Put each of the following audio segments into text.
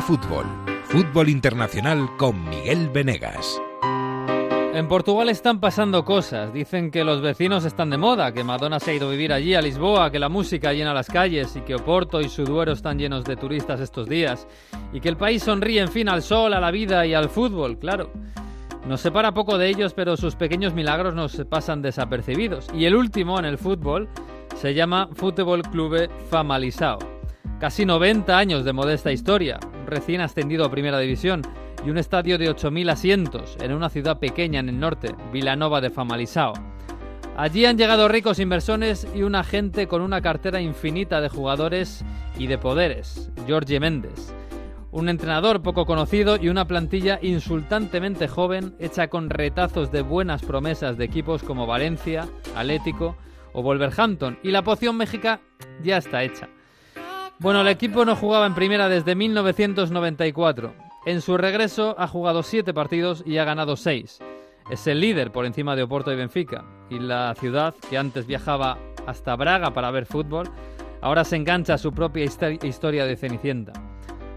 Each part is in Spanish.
Fútbol, Fútbol Internacional con Miguel Venegas. En Portugal están pasando cosas. Dicen que los vecinos están de moda, que Madonna se ha ido a vivir allí, a Lisboa, que la música llena las calles y que Oporto y su Duero están llenos de turistas estos días. Y que el país sonríe en fin al sol, a la vida y al fútbol, claro. Nos separa poco de ellos, pero sus pequeños milagros nos pasan desapercibidos. Y el último en el fútbol se llama Fútbol Clube Famalisao. Casi 90 años de modesta historia, recién ascendido a Primera División y un estadio de 8.000 asientos en una ciudad pequeña en el norte, Vilanova de Famalisao. Allí han llegado ricos inversores y una gente con una cartera infinita de jugadores y de poderes, Jorge Méndez. Un entrenador poco conocido y una plantilla insultantemente joven hecha con retazos de buenas promesas de equipos como Valencia, Atlético o Wolverhampton. Y la poción México ya está hecha. Bueno, el equipo no jugaba en primera desde 1994. En su regreso ha jugado siete partidos y ha ganado seis. Es el líder por encima de Oporto y Benfica. Y la ciudad, que antes viajaba hasta Braga para ver fútbol, ahora se engancha a su propia historia de Cenicienta.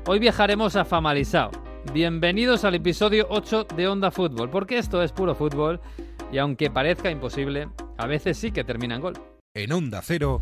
Hoy viajaremos a Famalisao. Bienvenidos al episodio 8 de Onda Fútbol, porque esto es puro fútbol y aunque parezca imposible, a veces sí que termina en gol. En Onda Cero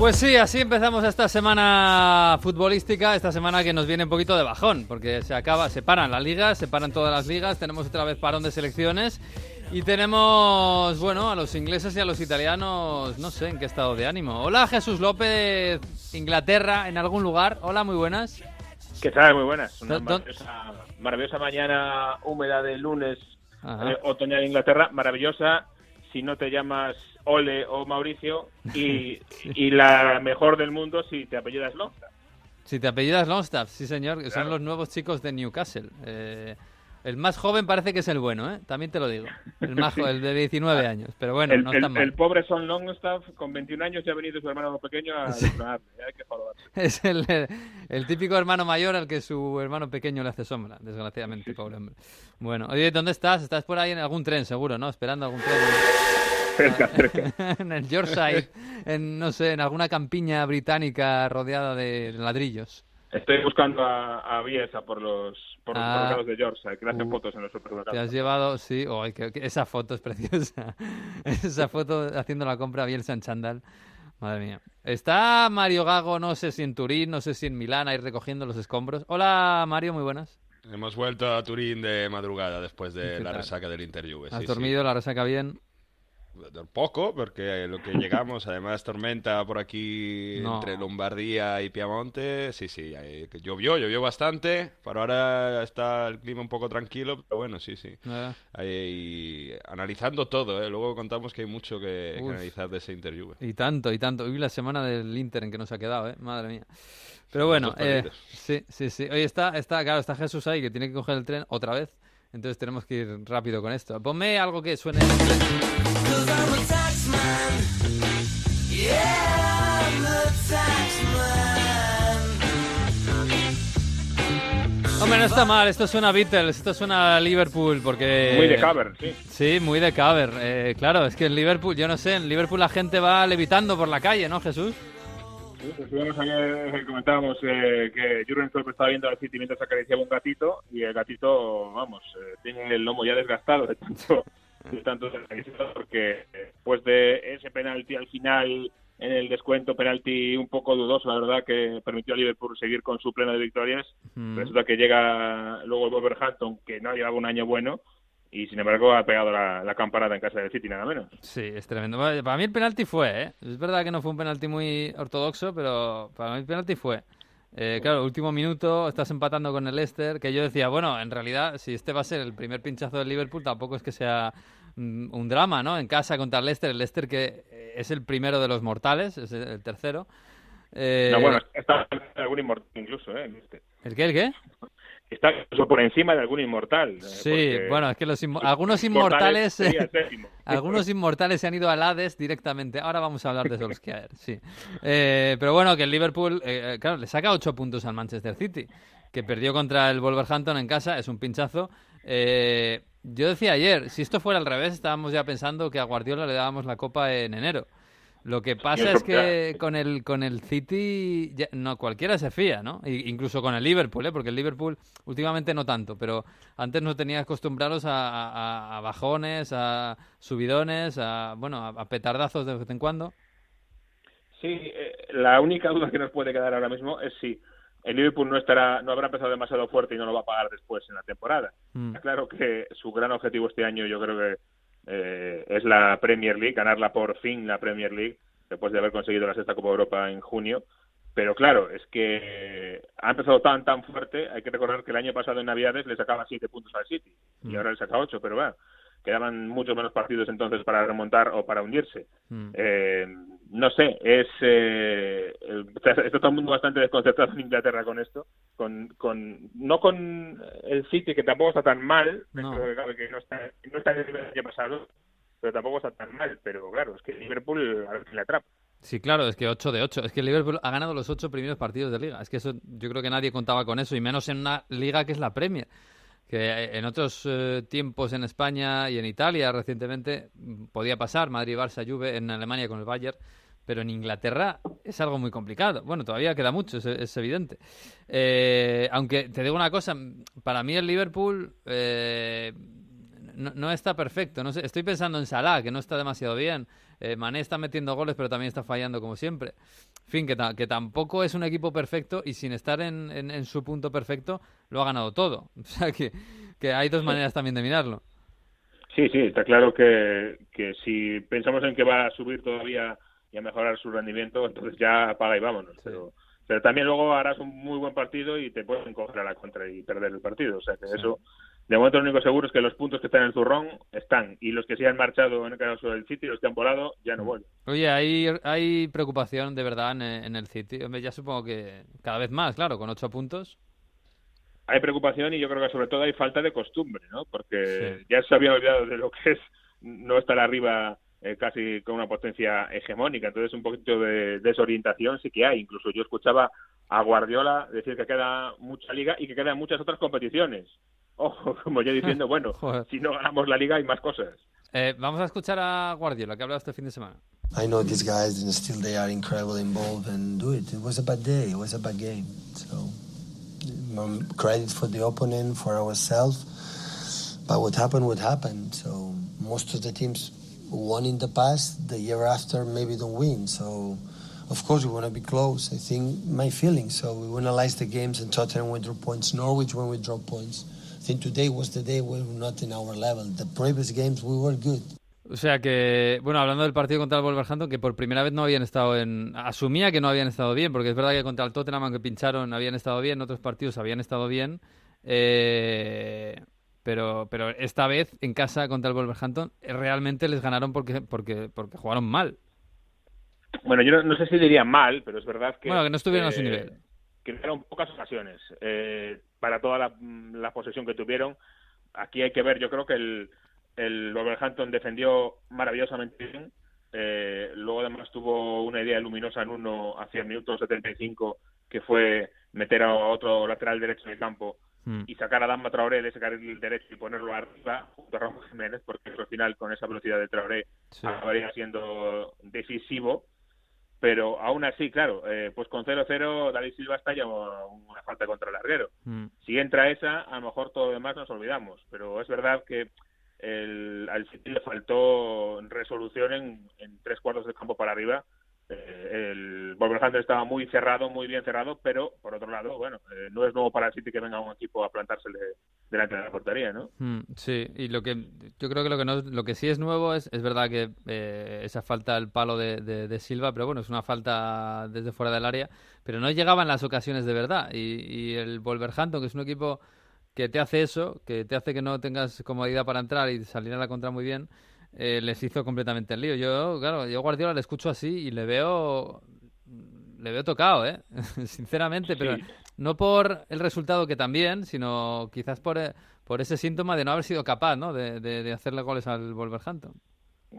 Pues sí, así empezamos esta semana futbolística, esta semana que nos viene un poquito de bajón, porque se acaba, se paran las ligas, se paran todas las ligas, tenemos otra vez parón de selecciones y tenemos, bueno, a los ingleses y a los italianos, no sé en qué estado de ánimo. Hola Jesús López, Inglaterra, en algún lugar. Hola, muy buenas. ¿Qué tal? Muy buenas. Una maravillosa, maravillosa, mañana húmeda de lunes, eh, otoñal en Inglaterra, maravillosa si no te llamas Ole o Mauricio y, y la mejor del mundo si te apellidas Longstaff. Si te apellidas Longstaff, sí señor, que son los nuevos chicos de Newcastle. Eh, el más joven parece que es el bueno, ¿eh? También te lo digo. El, más, el de 19 años. Pero bueno, el, no está mal. El pobre Son Longstaff, con 21 años, ya ha venido su hermano pequeño a sí. Hay que Es el, el, típico hermano mayor al que su hermano pequeño le hace sombra, desgraciadamente, pobre hombre. Bueno, oye, ¿dónde estás? Estás por ahí en algún tren, seguro, ¿no? Esperando algún tren. Cerca, cerca. en el Yorkshire, en, no sé, en alguna campiña británica rodeada de ladrillos. Estoy buscando a, a Bielsa por los, por los ah, mercados de Yorkshire, que le hacen uh, fotos en los supermercados. Te has llevado, sí, oh, que, que esa foto es preciosa. esa foto haciendo la compra a Bielsa en Chandal. Madre mía. Está Mario Gago, no sé si en Turín, no sé si en Milán, ahí recogiendo los escombros. Hola Mario, muy buenas. Hemos vuelto a Turín de madrugada después de la resaca del Inter Juve. ¿Has sí, dormido sí. la resaca bien? Poco, porque lo que llegamos, además tormenta por aquí No. entre Lombardía y Piamonte, sí, sí, llovió, llovió bastante, pero ahora está el clima un poco tranquilo, pero bueno, sí, sí. Eh, Ahí, analizando todo, ¿eh? luego contamos que hay mucho que, analizar de ese Inter Juve. Y tanto, y tanto. Uy, la semana del Inter en que nos ha quedado, ¿eh? Madre mía. Pero bueno, eh, sí, sí, sí. Oye, está, está, claro, está Jesús ahí que tiene que coger el tren otra vez. Entonces tenemos que ir rápido con esto. Ponme algo que suene. Hombre, no está mal. Esto suena a Beatles, esto suena a Liverpool, porque... Muy de cover, sí. Sí, muy de cover. Eh, claro, es que en Liverpool, yo no sé, en Liverpool la gente va levitando por la calle, ¿no, Jesús? Sí, Estuvimos ayer, comentábamos eh, que Jurgen Klopp estaba viendo al City mientras acariciaba un gatito y el gatito, vamos, eh, tiene el lomo ya desgastado de tanto, de tanto acariciado porque después de ese penalti al final en el descuento, penalti un poco dudoso, la verdad, que permitió a Liverpool seguir con su pleno de victorias. Mm. Resulta que llega luego el Wolverhampton, que no llevaba un año bueno, y sin embargo ha pegado la, la campanada en casa del City, nada menos. Sí, es tremendo. Para mí el penalti fue, ¿eh? Es verdad que no fue un penalti muy ortodoxo, pero para mí el penalti fue. Eh, claro, último minuto, estás empatando con el Leicester, que yo decía, bueno, en realidad, si este va a ser el primer pinchazo del Liverpool, tampoco es que sea un, un drama, ¿no? En casa contra el Leicester, el Leicester que eh, es el primero de los mortales, es el, tercero. Eh, No, bueno, está algún inmortal incluso, ¿eh? ¿El qué, el qué? Está por encima de algún inmortal. eh, Sí, bueno, es que los inmo- algunos inmortales... séptimo. Algunos inmortales se han ido al Hades directamente. Ahora vamos a hablar de Solskjaer, sí. Eh, pero bueno, que el Liverpool, eh, claro, le saca ocho puntos al Manchester City, que perdió contra el Wolverhampton en casa, es un pinchazo. Eh, yo decía ayer, si esto fuera al revés, estábamos ya pensando que a Guardiola le dábamos la copa en enero. Lo que pasa es que con el con el City ya- no cualquiera se fía, ¿no? Incluso con el Liverpool, ¿eh? Porque el Liverpool últimamente no tanto, pero antes nos tenía acostumbrados a, a- a bajones, a subidones, a bueno, a, petardazos de vez en cuando. Sí, eh, la única duda que nos puede quedar ahora mismo es si el Liverpool no estará, no habrá empezado demasiado fuerte y no lo va a pagar después en la temporada. Mm. Claro que su gran objetivo este año yo creo que eh, es la Premier League, ganarla por fin la Premier League, después de haber conseguido la sexta Copa Europa en junio. Pero claro, es que ha empezado tan, tan fuerte. Hay que recordar que el año pasado en Navidades le sacaba siete puntos al City y Mm. ahora le saca ocho, pero bueno, quedaban muchos menos partidos entonces para remontar o para hundirse. Mm. Eh, no sé, es eh, está todo el mundo bastante desconcertado en Inglaterra con esto, con, con no con el City que tampoco está tan mal, No. que no está no está en el nivel pasado, pero tampoco está tan mal, pero claro, es que Liverpool a ver quién le atrapa. Sí, claro, es que 8 de 8. Es que el Liverpool ha ganado los 8 primeros partidos de liga. Es que eso yo creo que nadie contaba con eso, y menos en una liga que es la Premier. Que en otros eh, tiempos en España y en Italia recientemente mm, podía pasar, Madrid, Barça, Juve, en Alemania con el Bayern, pero en Inglaterra es algo muy complicado. Bueno, todavía queda mucho, es, evidente. Eh, aunque te digo una cosa, para mí el Liverpool eh, no, no está perfecto. No sé, estoy pensando en Salah, que no está demasiado bien. Eh, Mané está metiendo goles, pero también está fallando como siempre. En fin, que tampoco es un equipo perfecto y sin estar en, en- en su punto perfecto, lo ha ganado todo. O sea que, que hay dos maneras también de mirarlo. Sí, sí, está claro que, que si pensamos en que va a subir todavía y a mejorar su rendimiento, entonces ya apaga y vámonos. Pero, pero también luego harás un muy buen partido y te pueden coger a la contra y perder el partido. O sea que eso, de momento lo único seguro es que los puntos que están en el zurrón están y los que se han marchado en el caso del City, los que han volado, ya no vuelven. Oye, hay, hay preocupación de verdad en, en el City. Hombre, ya supongo que cada vez más, claro, con ocho puntos. Hay preocupación y yo creo que sobre todo hay falta de costumbre, ¿no? Porque Sí. ya se habían olvidado de lo que es no estar arriba eh, casi con una potencia hegemónica. Entonces, un poquito de desorientación sí que hay. Incluso yo escuchaba a Guardiola decir que queda mucha liga y que quedan muchas otras competiciones. Ojo, como yo diciendo, bueno, si no ganamos la liga hay más cosas. Eh, vamos a escuchar a Guardiola, que ha hablado este fin de semana. I know these guys and still they are incredibly involved and do it. It was a bad day. It was a bad game. So um, credit for the opponent, for ourselves. But what happened, what happened. So most of the teams won in the past. The year after, maybe don't win. So of course we want to be close. I think my feeling. So we analyze the games and Tottenham went draw points. Norwich when we draw points. Today was the day we were not in our level. The previous games we were good. O sea que, bueno, hablando del partido contra el Wolverhampton, que por primera vez no habían estado en... Asumía que no habían estado bien, porque es verdad que contra el Tottenham, aunque pincharon, habían estado bien, en otros partidos habían estado bien. Eh, pero, pero esta vez, en casa contra el Wolverhampton, realmente les ganaron porque, porque, porque jugaron mal. Bueno, yo no, no sé si diría mal, pero es verdad que... Bueno, que no estuvieron a su eh, nivel. Crearon pocas ocasiones eh, para toda la, la posesión que tuvieron. Aquí hay que ver, yo creo que el, el Wolverhampton defendió maravillosamente bien. Eh, luego además tuvo una idea luminosa en uno hacia el minuto 75 que fue meter a otro lateral derecho en el campo Mm. y sacar a Damba Traoré de ese carril derecho y ponerlo arriba junto a Ramón Jiménez porque al final con esa velocidad de Traoré Sí. acabaría siendo decisivo pero aún así, claro, eh, pues con 0-0 David Silva está ya una falta contra el larguero. Mm. Si entra esa, a lo mejor todo lo demás nos olvidamos, pero es verdad que el, al City le faltó resolución en, en tres cuartos del campo para arriba. Eh, el Wolverhampton estaba muy cerrado, muy bien cerrado, pero por otro lado, bueno, eh, no es nuevo para el City que venga un equipo a plantársele delante de la portería, ¿no? Mm, sí, y lo que yo creo que lo que no, lo que sí es nuevo es, es verdad que eh, esa falta al palo de, de- de Silva, pero bueno, es una falta desde fuera del área, pero no llegaban las ocasiones de verdad. Y, y el Wolverhampton, que es un equipo que te hace eso, que te hace que no tengas comodidad para entrar y salir a la contra muy bien, eh, les hizo completamente el lío. Yo, claro, yo Guardiola le escucho así y le veo le veo tocado, ¿eh? sinceramente, pero no por el resultado que también, sino quizás por, eh, por ese síntoma de no haber sido capaz, ¿no? De, de, hacerle goles al Wolverhampton.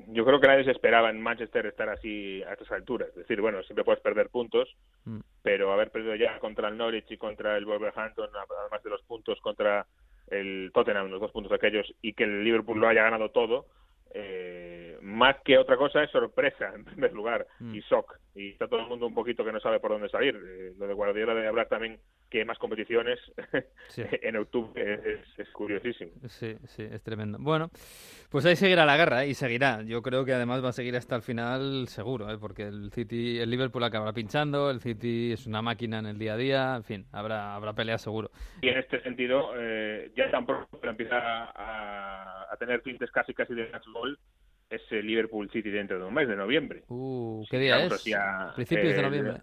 Yo creo que nadie se esperaba en Manchester estar así a estas alturas. Es decir, bueno, siempre puedes perder puntos, mm. pero haber perdido ya contra el Norwich y contra el Wolverhampton, además de los puntos contra el Tottenham, los dos puntos aquellos, y que el Liverpool lo haya ganado todo, eh, más que otra cosa es sorpresa en primer lugar mm. y shock y está todo el mundo un poquito que no sabe por dónde salir. Eh, lo de Guardiola de hablar también que hay más competiciones en octubre es, curiosísimo. Sí sí es tremendo. Bueno pues ahí seguirá la guerra ¿eh? y seguirá. Yo creo que además va a seguir hasta el final seguro ¿eh? porque el City el Liverpool acabará pinchando el City es una máquina en el día a día en fin habrá habrá pelea seguro. Y en este sentido eh, ya tampoco empieza a, a tener tintes casi casi de gol es el Liverpool City dentro de un mes, de noviembre. Uh, ¿Qué día es? Principios de noviembre.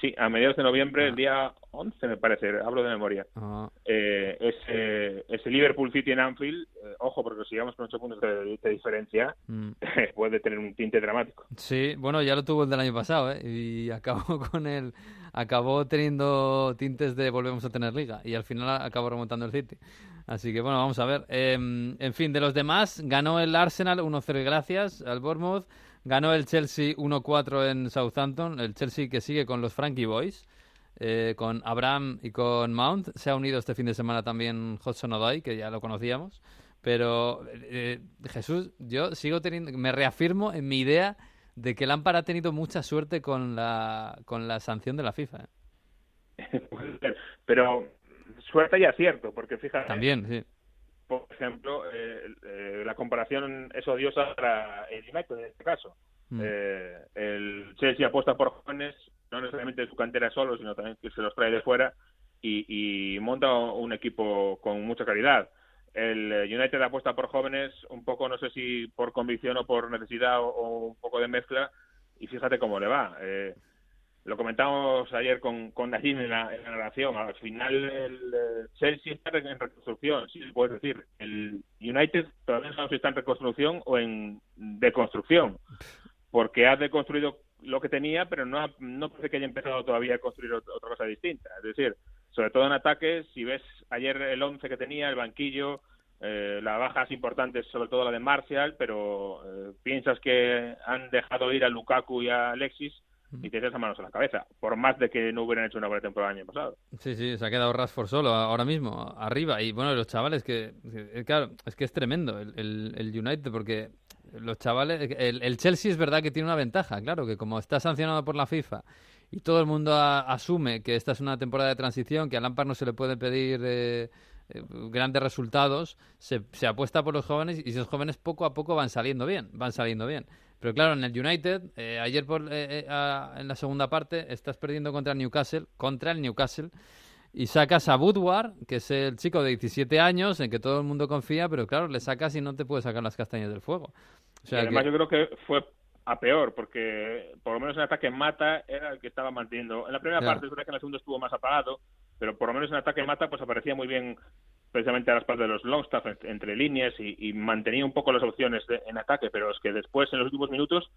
Sí, a mediados de noviembre, el ah. día 11 me parece, hablo de memoria. Ah. Eh, es, el Liverpool City en Anfield, eh, ojo, porque si llegamos con 8 puntos de, diferencia, mm. puede tener un tinte dramático. Sí, bueno, ya lo tuvo el del año pasado, ¿eh? Y acabó con el, acabó teniendo tintes de volvemos a tener liga, y al final acabó remontando el City. Así que bueno, vamos a ver. Em, en fin, de los demás, ganó el Arsenal 1-0 gracias al Bournemouth. Ganó el Chelsea 1-4 en Southampton. El Chelsea que sigue con los Frankie Boys, eh, con Abraham y con Mount. Se ha unido este fin de semana también Hudson Odoi, que ya lo conocíamos. Pero eh, Jesús, yo sigo teniendo, me reafirmo en mi idea de que Lampard ha tenido mucha suerte con la, con la sanción de la FIFA. ¿eh? Pero suerte y acierto, porque fíjate. También, sí. Por ejemplo, eh, eh, la comparación es odiosa para el United en este caso. Mm. Eh, el Chelsea apuesta por jóvenes, no necesariamente de su cantera solo, sino también que se los trae de fuera y, monta un equipo con mucha calidad. El United apuesta por jóvenes, un poco, no sé si por convicción o por necesidad o, un poco de mezcla, y fíjate cómo le va. Eh, lo comentamos ayer con, con en la, en al final el Chelsea está en reconstrucción, sí, puedes decir. El United todavía no sabemos si está en reconstrucción o en deconstrucción, porque ha deconstruido lo que tenía, pero no, no parece que haya empezado todavía a construir otra cosa distinta. Es decir, sobre todo en ataques, si ves ayer el 11 que tenía, el banquillo, eh, las bajas importantes, sobre todo la de Martial, pero eh, piensas que han dejado ir a Lukaku y a Alexis, y te echas manos a la cabeza, por más de que no hubieran hecho una buena temporada el año pasado. Sí, sí, se ha quedado Rashford solo ahora mismo, arriba. Y bueno, los chavales que, claro, es que es tremendo el, el, United porque los chavales, el, Chelsea es verdad que tiene una ventaja, claro, que como está sancionado por la FIFA y todo el mundo asume que esta es una temporada de transición, que a Lampard no se le puede pedir eh, eh, grandes resultados, se, se apuesta por los jóvenes y esos jóvenes poco a poco van saliendo bien, van saliendo bien. Pero claro, en el United, eh, ayer por, eh, eh, en la segunda parte, estás perdiendo contra el Newcastle, contra el Newcastle, y sacas a Woodward, que es el chico de 17 años, en que todo el mundo confía, pero claro, le sacas y no te puede sacar las castañas del fuego. O sea, además yo creo que fue a peor, porque por lo menos en ataque Mata era el que estaba manteniendo. En la primera parte, es verdad que en la segunda estuvo más apagado, pero por lo menos en ataque Mata pues aparecía muy bien precisamente a las partes de los Longstaff entre líneas y, mantenía un poco las opciones en ataque, pero es que después en los últimos minutos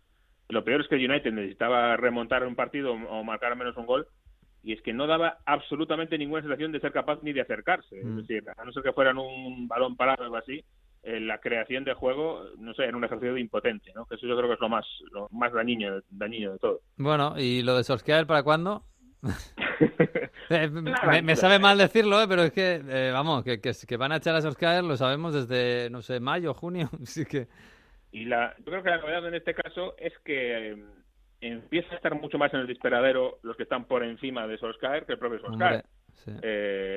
lo peor es que el United necesitaba remontar un partido o marcar al menos un gol y es que no daba absolutamente ninguna sensación de ser capaz ni de acercarse. Es mm. decir, a no ser que fueran un balón parado o algo así, eh, la creación de juego, no sé, era un ejercicio de impotente, ¿no? Que eso yo creo que es lo más, lo más dañino, dañino de todo. Bueno, ¿y lo de Solskjaer para cuándo? Eh, me, sabe mal decirlo, eh, pero es que, eh, vamos, que, que, van a echar a Solskjaer lo sabemos desde, no sé, mayo, junio, así que... Y la, yo creo que la novedad en este caso es que empieza a estar mucho más en el disparadero los que están por encima de Solskjaer que el propio Solskjaer.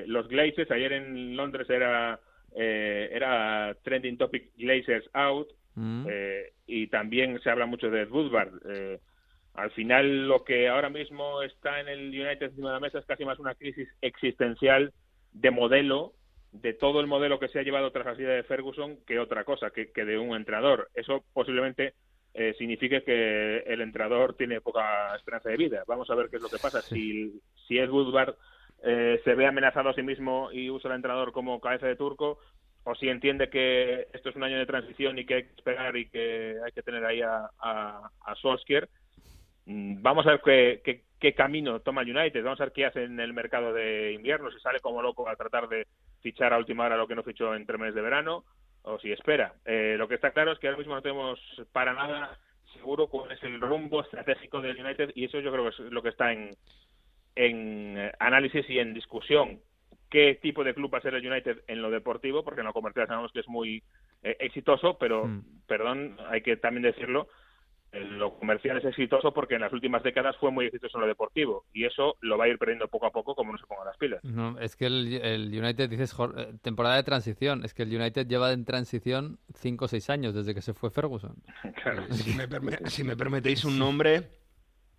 los Glazers, ayer en Londres era, era trending topic Glazers out, mm. y también se habla mucho de Woodward al final lo que ahora mismo está en el United encima de la mesa es casi más una crisis existencial de modelo, de todo el modelo que se ha llevado tras la salida de Ferguson, que otra cosa, que, de un entrenador. Eso posiblemente eh, signifique que el entrenador tiene poca esperanza de vida. Vamos a ver qué es lo que pasa. Si, si Ed Woodward eh, se ve amenazado a sí mismo y usa al entrenador como cabeza de turco, o si entiende que esto es un año de transición y que hay que esperar y que hay que tener ahí a, a, a Solskjaer. Mm, Vamos a ver qué, qué, qué camino toma el United, vamos a ver qué hace en el mercado de invierno, si sale como loco a tratar de fichar a última hora lo que no fichó entre meses de verano, o si espera. Eh, lo que está claro es que ahora mismo no tenemos para nada seguro cuál es el rumbo estratégico del United y eso yo creo que es lo que está en, en eh, análisis y en discusión. ¿Qué tipo de club va a ser el United en lo deportivo? Porque en lo comercial sabemos que es muy eh, exitoso, pero, Mm. perdón, hay que también decirlo, lo comercial es exitoso porque en las últimas décadas fue muy exitoso en lo deportivo y eso lo va a ir perdiendo poco a poco como no se pongan las pilas. No, es que el, el United, dices, eh, temporada de transición. Es que el United lleva en transición 5 o 6 años desde que se fue Ferguson. Claro. Si me, si me permitéis un nombre,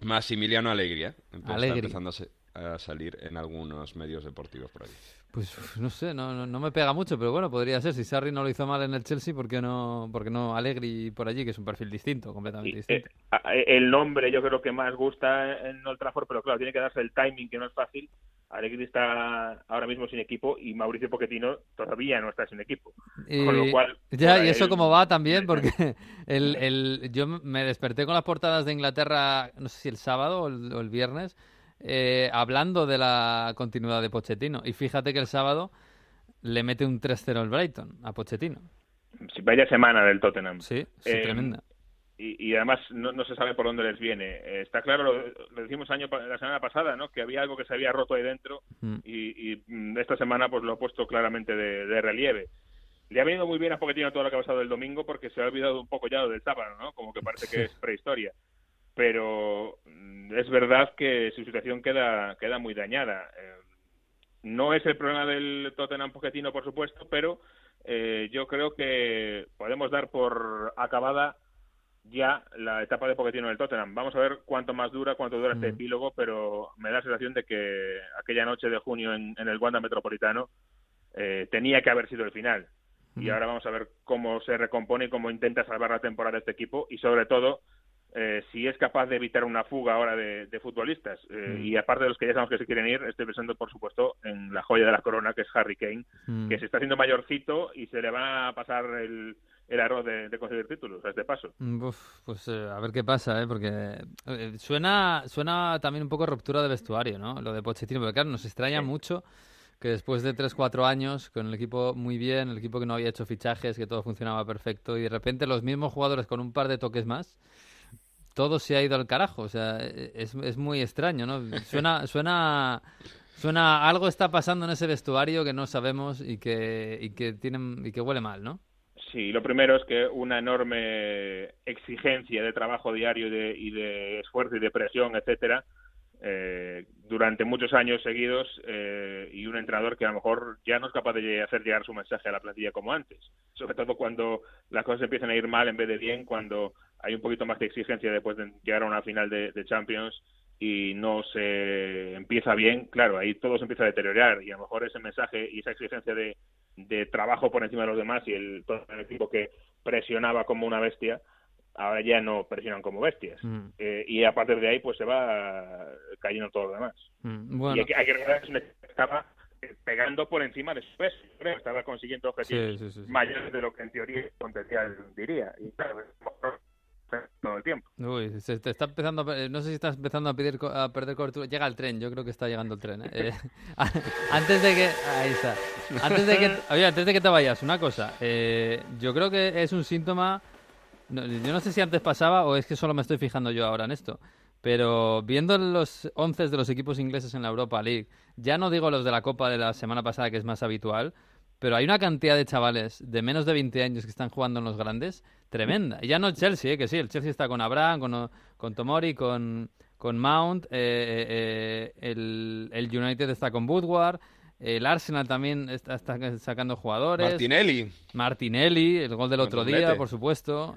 Massimiliano Allegri, ¿eh? Empe- Allegri. Está empezando a, salir en algunos medios deportivos por ahí. Pues no sé, no, no, no me pega mucho, pero bueno, podría ser. Si Sarri no lo hizo mal en el Chelsea, ¿por qué no, por qué no Allegri por allí, que es un perfil distinto, completamente Y, distinto? eh, a- el nombre yo creo que más gusta en Old Trafford, pero claro, tiene que darse el timing que no es fácil. Alegri está ahora mismo sin equipo y Mauricio Pochettino todavía no está sin equipo. con lo cual, ya, y eso ahí- cómo va también, porque el, el, yo me desperté con las portadas de Inglaterra, no sé si el sábado o el, o el viernes, eh, hablando de la continuidad de Pochettino. Y fíjate que el sábado le mete un 3-0 el Brighton a Pochettino. Sí, Vaya semana del Tottenham. Sí, sí, Eh, tremenda. y, y además no, no se sabe por dónde les viene. Eh, está claro, lo, lo decimos año, la semana pasada, ¿no? que había algo que se había roto ahí dentro Mm. y, y, mm, esta semana pues lo ha puesto claramente de, de relieve. Le ha venido muy bien a Pochettino todo lo que ha pasado el domingo porque se ha olvidado un poco ya lo del sábado, ¿no? Como que parece que es prehistoria. Pero mm, es verdad que su situación queda, queda muy dañada. Eh, no es el problema del Tottenham Pochettino, por supuesto, pero eh, yo creo que podemos dar por acabada ya la etapa de Pochettino en el Tottenham. Vamos a ver cuánto más dura, cuánto dura este Mm. epílogo, pero me da la sensación de que aquella noche de junio en, en el Wanda Metropolitano eh, tenía que haber sido el final. Y Mm. ahora vamos a ver cómo se recompone y cómo intenta salvar la temporada de este equipo y sobre todo eh, si es capaz de evitar una fuga ahora de, de futbolistas. Eh, Mm. Y aparte de los que ya sabemos que se quieren ir, estoy pensando por supuesto en la joya de la corona que es Harry Kane, Mm. que se está haciendo mayorcito y se le va a pasar el, el arroz de, de conseguir títulos a este paso. Mm, Uf, pues eh, a ver qué pasa, ¿eh? Porque eh, suena, suena también un poco ruptura de vestuario, ¿no? Lo de Pochettino, porque claro, nos extraña Sí. mucho que después de 3-4 años, con el equipo muy bien, el equipo que no había hecho fichajes, que todo funcionaba perfecto, y de repente los mismos jugadores con un par de toques más, todo se ha ido al carajo. O sea, es, es muy extraño, ¿no? Suena, suena, suena, algo está pasando en ese vestuario que no sabemos y que, y que tienen, y que huele mal, ¿no? Sí, lo primero es que una enorme exigencia de trabajo diario y de, y de esfuerzo y de presión, etcétera, eh, durante muchos años seguidos eh, y un entrenador que a lo mejor ya no es capaz de hacer llegar su mensaje a la plantilla como antes. Sobre todo cuando las cosas empiezan a ir mal en vez de bien, cuando hay un poquito más de exigencia después de llegar a una final de, de Champions y no se empieza bien, claro, ahí todo se empieza a deteriorar y a lo mejor ese mensaje y esa exigencia de, de trabajo por encima de los demás y el, todo el equipo que presionaba como una bestia, ahora ya no presionan como bestias. Mm, Eh, y a partir de ahí pues se va cayendo todo lo demás. mm. Y hay que, hay que recordar que estaba eh, pegando por encima de su peso, estaba consiguiendo objetivos sí, sí, sí, sí. mayores de lo que en teoría el potencial diría. Y claro, todo el tiempo. Uy, se te está empezando a, pe- no sé si estás empezando a, pedir, a perder cobertura. Llega el tren, yo creo que está llegando el tren. ¿eh? Eh, antes de que, ahí está. Antes de que, oye, antes de que te vayas, una cosa. eh, yo creo que es un síntoma. no, yo no sé si antes pasaba o es que solo me estoy fijando yo ahora en esto. Pero viendo los 11 de los equipos ingleses en la Europa League, ya no digo los de la Copa de la semana pasada, que es más habitual, pero hay una cantidad de chavales de menos de 20 años que están jugando en los grandes tremenda. Y ya no el Chelsea, eh, que sí, el Chelsea está con Abraham, con, con Tomori, con, con Mount, eh, eh, eh, el, el United está con Woodward, el Arsenal también está, está sacando jugadores. Martinelli. Martinelli, el gol del otro día, por supuesto.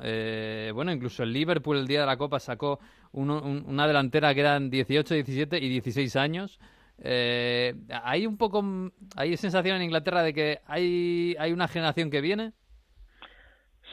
Bueno, incluso el Liverpool el día de la Copa sacó uno- un- una delantera que eran 18, 17 y 16 años. Eh, hay un poco, hay sensación en Inglaterra de que hay, hay una generación que viene.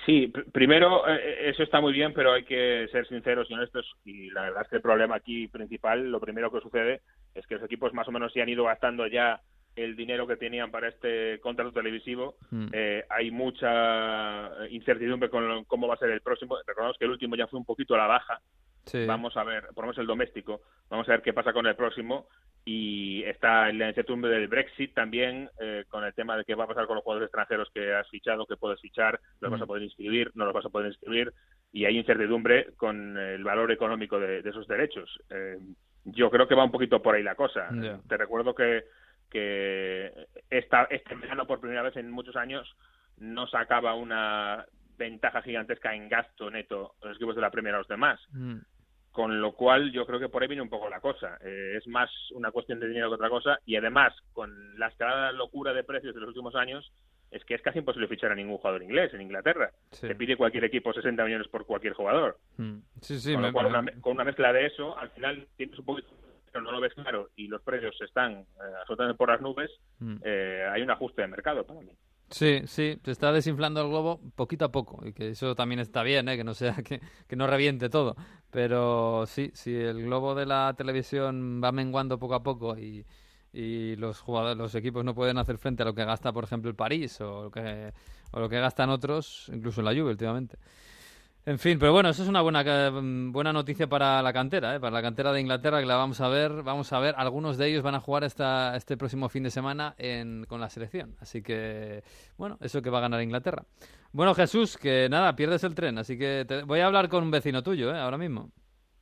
Sí, pr- primero, eh, eso está muy bien, pero hay que ser sinceros y honestos. Y la verdad es que el problema aquí principal, lo primero que sucede es que los equipos más o menos se han ido gastando ya el dinero que tenían para este contrato televisivo. Mm. Eh, hay mucha incertidumbre con cómo va a ser el próximo. Recordamos que el último ya fue un poquito a la baja. Sí. Vamos a ver, por lo menos el doméstico, vamos a ver qué pasa con el próximo. Y está la incertidumbre del Brexit también, eh, con el tema de qué va a pasar con los jugadores extranjeros que has fichado, que puedes fichar, los vas a poder inscribir, no los vas a poder inscribir. Y hay incertidumbre con el valor económico de, de esos derechos. Eh, yo creo que va un poquito por ahí la cosa. Te recuerdo que, que esta, este verano, por primera vez en muchos años, no sacaba una ventaja gigantesca en gasto neto los equipos de la Premier a los demás. Mm. Con lo cual, yo creo que por ahí viene un poco la cosa. Eh, es más una cuestión de dinero que otra cosa. Y además, con la escalada locura de precios de los últimos años, es que es casi imposible fichar a ningún jugador inglés en Inglaterra. Sí. Se pide cualquier equipo 60 millones por cualquier jugador. Mm. Sí, sí, con, lo cual, una, con una mezcla de eso, al final tienes un poquito, pero no lo ves claro y los precios están eh, absolutamente por las nubes, Mm. eh, hay un ajuste de mercado para mí. Sí, sí, se está desinflando el globo poquito a poco y que eso también está bien, ¿eh? que no sea que, que no reviente todo. Pero sí, si el globo de la televisión va menguando poco a poco y, y los jugadores, los equipos no pueden hacer frente a lo que gasta, por ejemplo, el París o lo que, o lo que gastan otros, incluso la Juve últimamente. En fin, pero bueno, eso es una buena mm, buena noticia para la cantera, ¿eh? para la cantera de Inglaterra que la vamos a ver, vamos a ver, algunos de ellos van a jugar esta, este próximo fin de semana en, con la selección, así que bueno, eso que va a ganar Inglaterra. Bueno, Jesús, que nada, pierdes el tren, así que te- voy a hablar con un vecino tuyo, ¿eh? ahora mismo.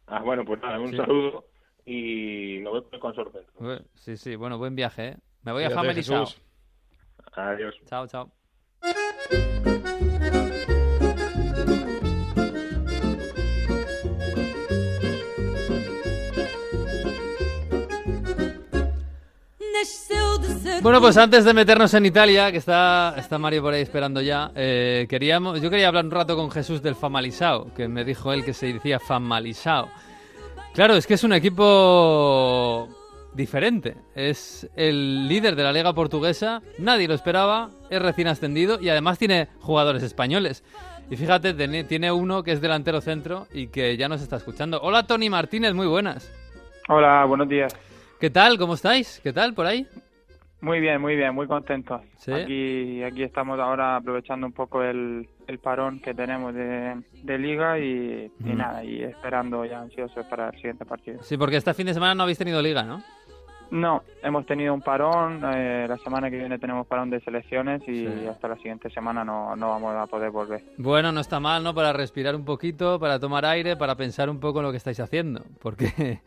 Ah, bueno, pues nada, un Sí. saludo y lo veo con sorpresa. Sí, sí, bueno, buen viaje, ¿eh? Me voy a Cuídate, Family. Adiós. Chao, chao. Bueno, pues antes de meternos en Italia, que está, está Mario por ahí esperando ya, eh, yo quería hablar un rato con Jesús del Famalisao, que me dijo él que se decía Famalisao. Claro, es que es un equipo diferente. Es el líder de la liga portuguesa, nadie lo esperaba, es recién ascendido y además tiene jugadores españoles. Y fíjate, tiene uno que es delantero centro y que ya nos está escuchando. Hola Tony Martínez, muy buenas. Hola, buenos días. ¿Qué tal? ¿Cómo estáis? ¿Qué tal por ahí? Muy bien, muy bien, muy contentos. Sí. Aquí, aquí estamos ahora aprovechando un poco el, el parón que tenemos de, de liga y, nada, y esperando ya ansiosos para el siguiente partido. Sí, porque este fin de semana no habéis tenido liga, ¿no? No, hemos tenido un parón, eh, la semana que viene tenemos parón de selecciones y Sí. hasta la siguiente semana no, no vamos a poder volver. Bueno, no está mal, ¿no? Para respirar un poquito, para tomar aire, para pensar un poco en lo que estáis haciendo. Porque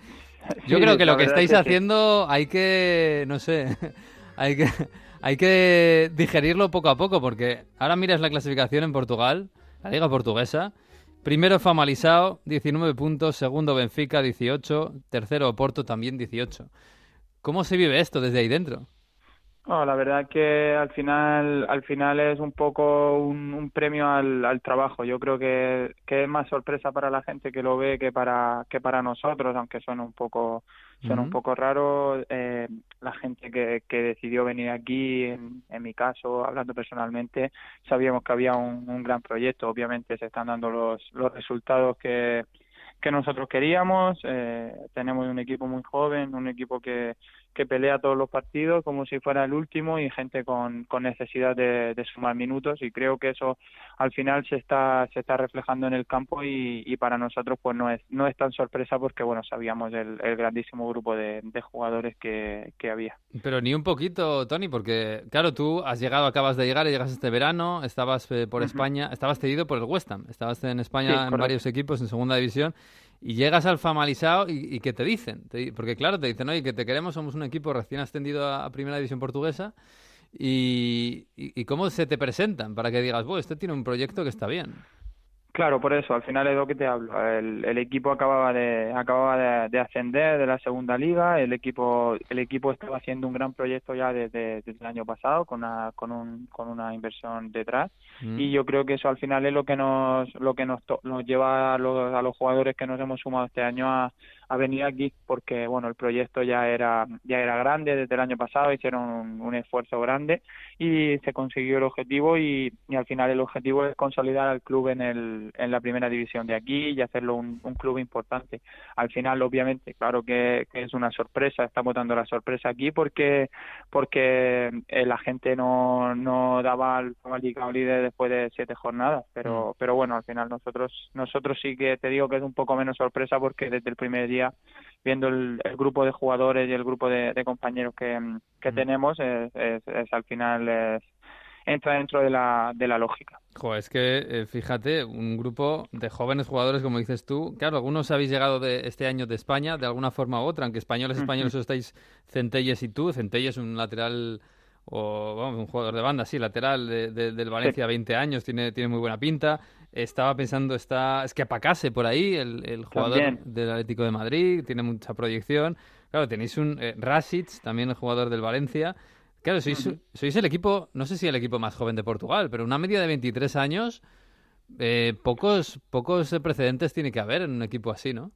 yo Sí, creo que lo que estáis que sí. haciendo hay que, no sé, hay que, hay que digerirlo poco a poco. Porque ahora miras la clasificación en Portugal, la liga portuguesa. Primero Famalisao, 19 puntos. Segundo Benfica, 18. Tercero Oporto, también 18. ¿Cómo se vive esto desde ahí dentro? No, la verdad que al final, al final es un poco un, un premio al, al trabajo. Yo creo que, que es más sorpresa para la gente que lo ve que para, que para nosotros, aunque suena un poco, suena un poco raro. Eh, la gente que, que decidió venir aquí, en, en mi caso, hablando personalmente, sabíamos que había un, un gran proyecto. Obviamente se están dando los, los resultados que, que nosotros queríamos. Eh, tenemos un equipo muy joven, un equipo que, que pelea todos los partidos como si fuera el último y gente con, con necesidad de, de sumar minutos y creo que eso al final se está se está reflejando en el campo y, y para nosotros pues no es no es tan sorpresa porque bueno sabíamos el, el grandísimo grupo de, de jugadores que, que había Pero ni un poquito, Tony, porque claro, tú has llegado, acabas de llegar, llegas este verano, estabas eh, por. España, estabas cedido por el West Ham, estabas en España Sí, en correcto. varios equipos en segunda división y llegas al Famalisao y, y ¿qué te dicen? Te porque claro, te dicen, oye, que te queremos, somos un equipo recién ascendido a, a primera división portuguesa y, y, y cómo se te presentan para que digas, bueno, este tiene un proyecto que está bien. Claro, por eso, al final es lo que te hablo. El, el equipo acababa de acababa de, de ascender de la segunda liga. El equipo el equipo estaba haciendo un gran proyecto ya desde, desde el año pasado con una con un con una inversión detrás. Mm. Y yo creo que eso al final es lo que nos lo que nos to- nos lleva a los, a los jugadores que nos hemos sumado este año a, a venir aquí, porque bueno el proyecto ya era ya era grande desde el año pasado. Hicieron un, un esfuerzo grande y se consiguió el objetivo y, y al final el objetivo es consolidar al club en el el, en la primera división de aquí y hacerlo un, un club importante. Al final, obviamente, claro que, es una sorpresa, estamos dando la sorpresa aquí porque porque eh, la gente no, no daba al Famalicão líder después de siete jornadas, pero mm. pero bueno, al final nosotros nosotros sí que te digo que es un poco menos sorpresa porque desde el primer día viendo el, grupo de jugadores y el grupo de, compañeros que, que mm. tenemos es, es, al final es, entra dentro de la, de la lógica. Joder, es que eh, fíjate, un grupo de jóvenes jugadores, como dices tú, claro, algunos habéis llegado de este año de España de alguna forma u otra, aunque españoles, españoles estáis Centelles y tú, Centelles un lateral o vamos, un jugador de banda, sí, lateral de, del Valencia, 20 años, tiene, tiene muy buena pinta. Estaba pensando, está, es que apacase por ahí, el, el jugador del Atlético de Madrid, tiene mucha proyección. Claro, tenéis un eh, Rasic, también el jugador del Valencia. Claro, sois, sois el equipo, no sé si el equipo más joven de Portugal, pero una media de 23 años, eh, pocos, pocos precedentes tiene que haber en un equipo así, ¿no?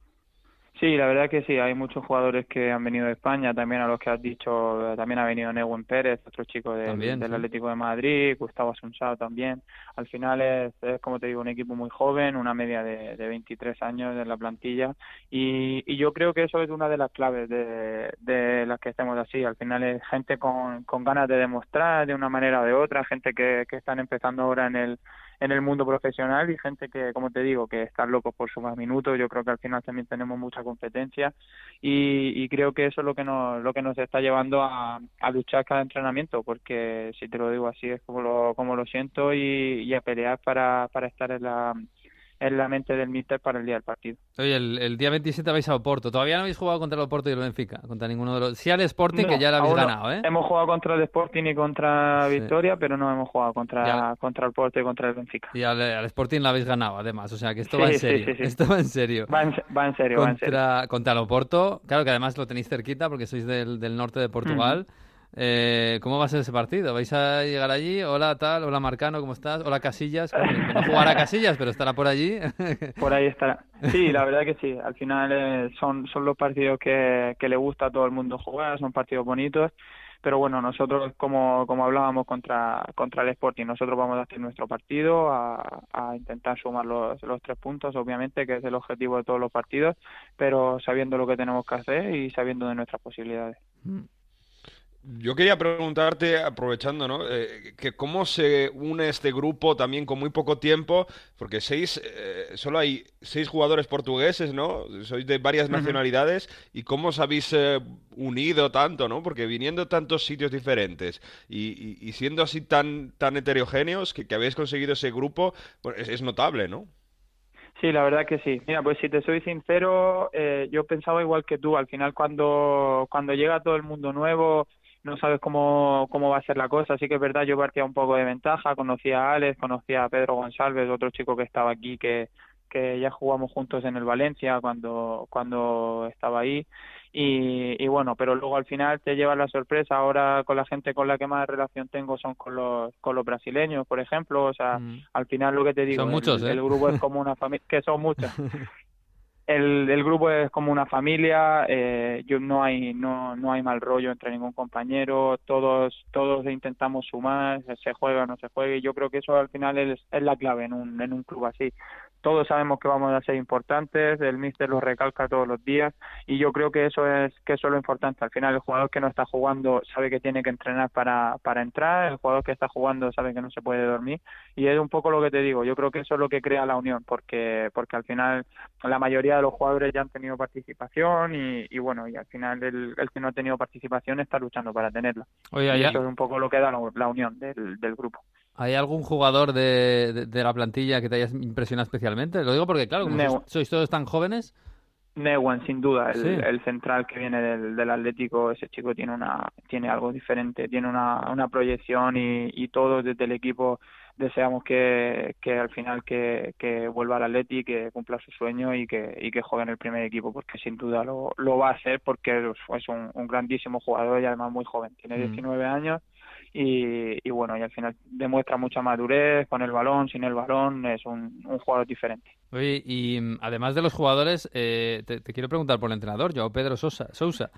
Sí, la verdad que sí, hay muchos jugadores que han venido de España, también a los que has dicho, también ha venido Neuwen Pérez, otro chico del Atlético de Madrid, Gustavo Asunsao también. Al final es, como te digo, un equipo muy joven, una media de, de 23 años en la plantilla y, y, yo creo que eso es una de las claves de, de las que estemos así. Al final es gente con, con ganas de demostrar de una manera o de otra, gente que, que están empezando ahora en el en el mundo profesional y gente que, como te digo, que están locos por sumar minutos. Yo creo que al final también tenemos mucha competencia y, creo que eso es lo que nos, lo que nos está llevando a, a luchar cada entrenamiento, porque si te lo digo así es como lo, como lo siento y, y a pelear para, para estar en la en la mente del míster para el día del partido. Oye, el, día 27 vais a Oporto. Todavía no habéis jugado contra el Oporto y el Benfica, contra ninguno de los... Sí al Sporting, que ya lo habéis ganado, ¿eh? Hemos jugado contra el Sporting y contra Victoria, pero no hemos jugado contra, contra el Porto y contra el Benfica. Y al, Sporting lo habéis ganado, además. O sea, que esto va en serio. esto va en serio. Va en, serio, contra, va en serio. Contra el Oporto, claro que además lo tenéis cerquita porque sois del, del norte de Portugal. Eh, ¿Cómo va a ser ese partido? ¿Vais a llegar allí? Hola, tal, hola Marcano, ¿cómo estás? Hola Casillas, no jugará Casillas, pero estará por allí. por ahí estará. Sí, la verdad que sí. Al final eh, son, son los partidos que, que le gusta a todo el mundo jugar, son partidos bonitos. Pero bueno, nosotros, como, como hablábamos contra, contra el Sporting, nosotros vamos a hacer nuestro partido, a, a intentar sumar los, los tres puntos, obviamente, que es el objetivo de todos los partidos, pero sabiendo lo que tenemos que hacer y sabiendo de nuestras posibilidades. Mm. Yo quería preguntarte, aprovechando, ¿no? Eh, que cómo se une este grupo también con muy poco tiempo, porque seis, eh, solo hay seis jugadores portugueses, ¿no? Sois de varias nacionalidades, y cómo os habéis eh, unido tanto, ¿no? Porque viniendo de tantos sitios diferentes y, siendo así tan, tan heterogéneos, que, habéis conseguido ese grupo, pues es, es, notable, ¿no? Sí, la verdad que sí. Mira, pues si te soy sincero, yo pensaba igual que tú. Al final, cuando, cuando llega todo el mundo nuevo, no sabes cómo, cómo va a ser la cosa. Así que es verdad, yo partía un poco de ventaja, conocía a Alex, conocía a Pedro González, otro chico que estaba aquí que, que ya jugamos juntos en el Valencia cuando, cuando estaba ahí. Y, y bueno, pero luego al final te llevas la sorpresa. Ahora con la gente con la que más relación tengo son con los, con los brasileños, por ejemplo. O sea, mm. al final lo que te digo, son muchos, el, el, grupo es como una familia, que son muchos. el, el grupo es como una familia, eh, yo no hay no no hay mal rollo entre ningún compañero, todos todos intentamos sumar, se juega o no se juegue, yo creo que eso al final es, es la clave en un en un club así todos sabemos que vamos a ser importantes, el míster lo recalca todos los días y yo creo que eso es que eso es lo importante. Al final el jugador que no está jugando sabe que tiene que entrenar para, para entrar, el jugador que está jugando sabe que no se puede dormir y es un poco lo que te digo, yo creo que eso es lo que crea la unión porque porque al final la mayoría de los jugadores ya han tenido participación y, y bueno, y al final el, el, que no ha tenido participación está luchando para tenerla. Oye, y eso es un poco lo que da la, unión del, del grupo. ¿Hay algún jugador de, de, la plantilla que te haya impresionado especialmente? Lo digo porque, claro, como sois, todos tan jóvenes. Newan, sin duda, el, central que viene del, del, Atlético, ese chico tiene una tiene algo diferente, tiene una, una proyección y, y todos desde el equipo deseamos que, que al final que, que vuelva al Atleti, que cumpla su sueño y que, y que juegue en el primer equipo, porque sin duda lo, lo va a hacer porque es un, un grandísimo jugador y además muy joven, tiene 19 mm. años y, bueno, y al final demuestra mucha madurez con el balón, sin el balón, es un, un jugador diferente. Oye, y mm, además de los jugadores, eh, te, quiero preguntar por el entrenador, Joao Pedro Sosa, Sousa.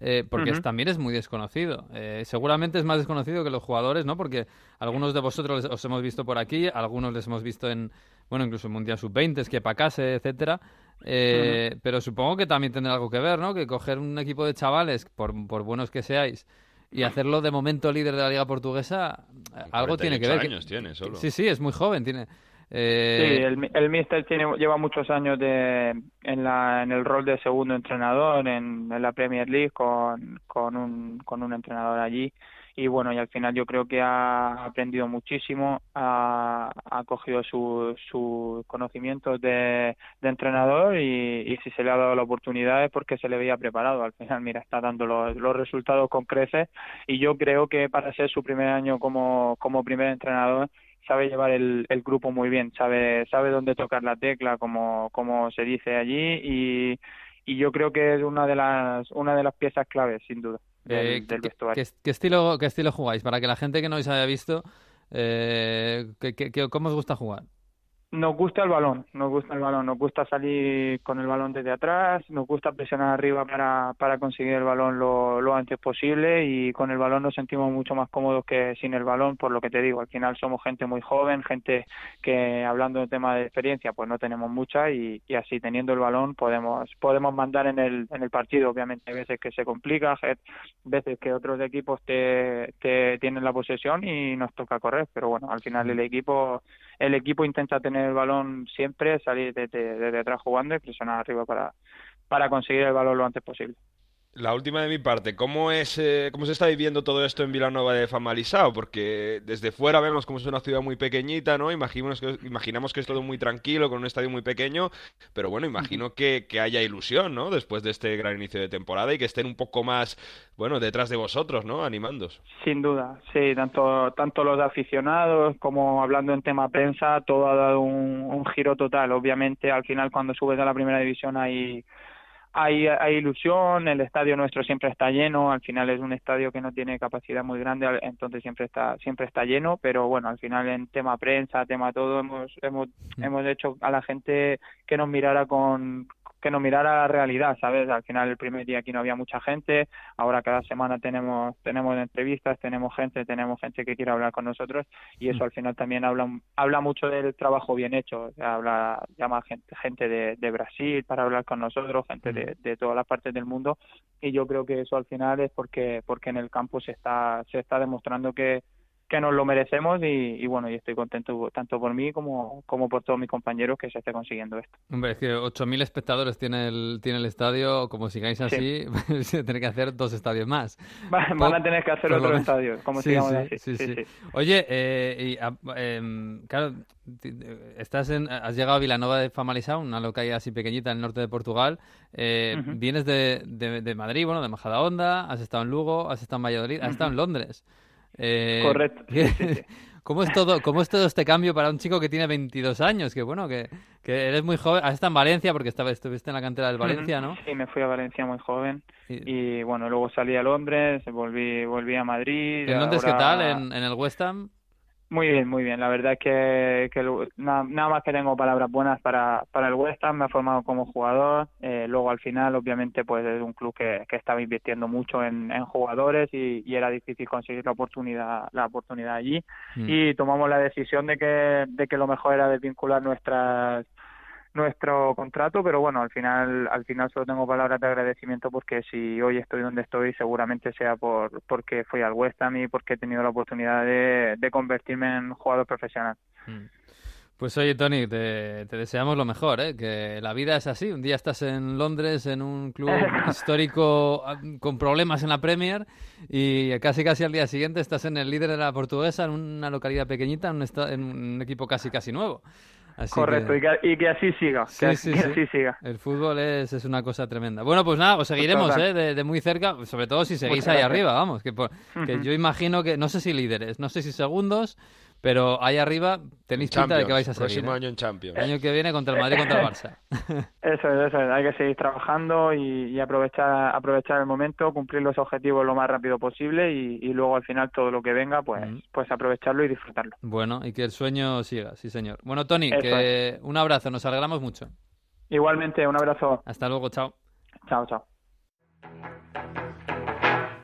eh, porque también es muy desconocido. Eh, seguramente es más desconocido que los jugadores, ¿no? Porque algunos de vosotros os hemos visto por aquí, algunos les hemos visto en, bueno, incluso en Mundial Sub-20, que Pacase, etcétera. Eh, Pero supongo que también tendrá algo que ver, ¿no? Que coger un equipo de chavales, por, por buenos que seáis, y hacerlo de momento líder de la Liga Portuguesa, eh, algo tiene que 48 ver. que- años tiene solo. Sí, sí, es muy joven. Tiene, eh, Sí, el, el míster tiene, lleva muchos años de, en, la, en el rol de segundo entrenador en, en la Premier League con, con, un, con un entrenador allí. Y bueno, y al final yo creo que ha aprendido muchísimo, ha, ha cogido sus sus conocimientos de, de entrenador y, y si se le ha dado la oportunidad es porque se le veía preparado. Al final, mira, está dando los, los resultados con creces y yo creo que para ser su primer año como, como primer entrenador sabe llevar el, el grupo muy bien, sabe, sabe dónde tocar la tecla, como, como se dice allí, y, y yo creo que es una de las, una de las piezas claves, sin duda, del, eh, del ¿qué, vestuario. qué- qué estilo, ¿Qué estilo jugáis? Para que la gente que no os haya visto, eh, ¿qué- qué- qué- ¿cómo os gusta jugar? Nos gusta el balón, nos gusta el balón, nos gusta salir con el balón desde atrás, nos gusta presionar arriba para, para conseguir el balón lo, lo antes posible y con el balón nos sentimos mucho más cómodos que sin el balón, por lo que te digo, al final somos gente muy joven, gente que hablando de tema de experiencia pues no tenemos mucha y, y así teniendo el balón podemos podemos mandar en el, en el partido, obviamente hay veces que se complica, veces que otros equipos te, te tienen la posesión y nos toca correr, pero bueno, al final el equipo el equipo intenta tener el balón siempre, salir desde, desde atrás jugando y presionar arriba para, para conseguir el balón lo antes posible. La última de mi parte, ¿cómo es, eh, cómo se está viviendo todo esto en Vilanova de Famalisao? Porque desde fuera vemos como es una ciudad muy pequeñita, ¿no? Imaginamos que, imaginamos que es todo muy tranquilo, con un estadio muy pequeño, pero bueno, imagino que, que haya ilusión, ¿no? Después de este gran inicio de temporada y que estén un poco más, bueno, detrás de vosotros, ¿no? Animándos. Sin duda, sí, tanto, tanto los aficionados como hablando en tema prensa, todo ha dado un, un giro total. Obviamente, al final, cuando subes a la primera división hay, hay, hay ilusión, el estadio nuestro siempre está lleno, al final es un estadio que no tiene capacidad muy grande, entonces siempre está, siempre está lleno, pero bueno, al final en tema prensa, tema todo, hemos, hemos, hemos hecho a la gente que nos mirara con que nos mirara la realidad, ¿sabes? Al final el primer día aquí no había mucha gente, ahora cada semana tenemos tenemos entrevistas, tenemos gente, tenemos gente que quiere hablar con nosotros y eso al final también habla habla mucho del trabajo bien hecho, o sea, habla llama gente gente de, de Brasil para hablar con nosotros, gente de, de todas las partes del mundo y yo creo que eso al final es porque porque en el campo se está se está demostrando que que nos lo merecemos y, y bueno, y estoy contento tanto por mí como, como por todos mis compañeros que se esté consiguiendo esto. Hombre, es que 8.000 espectadores tiene el, tiene el estadio. Como sigáis así, se tiene que hacer dos estadios más. Van a tener que hacer otro estadio, como Sí, sigamos sí, así. sí, Sí, sí. sí. Oye, eh, y, ah, em, claro, eh, estás en, has llegado a Vilanova de Famalisao, una localidad así pequeñita en el norte de Portugal. Eh. Vienes de, de- de Madrid, bueno, de Majadahonda, has estado en Lugo, has estado en Valladolid, has estado en Londres. Eh, Correcto, sí, sí, sí. ¿Cómo es todo, cómo es todo este cambio para un chico que tiene 22 años? Que bueno, que, que eres muy joven. Has estado en Valencia porque estaba, estuviste en la cantera del Valencia, ¿no? Sí, me fui a Valencia muy joven Y- y bueno, luego salí a Londres, volví volví a Madrid. ¿En Londres qué ahora- tal? ¿En, en el West Ham? Muy bien, muy bien. La verdad es que, que nada más que tengo palabras buenas para, para el West Ham. Me ha formado como jugador. Eh, luego al final, obviamente, pues es un club que, que estaba invirtiendo mucho en, en jugadores y, y era difícil conseguir la oportunidad la oportunidad allí. Mm. Y tomamos la decisión de que, de que lo mejor era desvincular nuestras nuestro contrato, pero bueno, al final al final solo tengo palabras de agradecimiento porque si hoy estoy donde estoy seguramente sea por porque fui al West Ham y porque he tenido la oportunidad de, de convertirme en jugador profesional. Pues oye, Tony, te, te deseamos lo mejor, ¿eh? Que la vida es así. Un día estás en Londres, en un club histórico ah, con problemas en la Premier, y casi casi al día siguiente estás en el líder de la portuguesa, en una localidad pequeñita, en un, en un equipo casi casi nuevo. Así Correcto, que- y, que, y que así siga, Sí, que, sí, que sí. así siga. El fútbol es, es una cosa tremenda. Bueno, pues nada, os seguiremos Total. ¿eh? de, de muy cerca, sobre todo si seguís ahí arriba, vamos. Que, por- que Ujú. yo imagino que, no sé si líderes, no sé si segundos, pero ahí arriba tenéis pinta de que vais a seguir. Próximo ¿eh? año en Champions. El año que viene contra el Madrid y contra el Barça. Eso es, eso es. Hay que seguir trabajando y, y aprovechar aprovechar el momento, cumplir los objetivos lo más rápido posible y, y luego al final todo lo que venga, pues Mm. pues aprovecharlo y disfrutarlo. Bueno, y que el sueño siga, sí señor. Bueno, Tony, Eso que un abrazo, nos alegramos mucho. Igualmente, un abrazo. Hasta luego, chao. Chao, chao.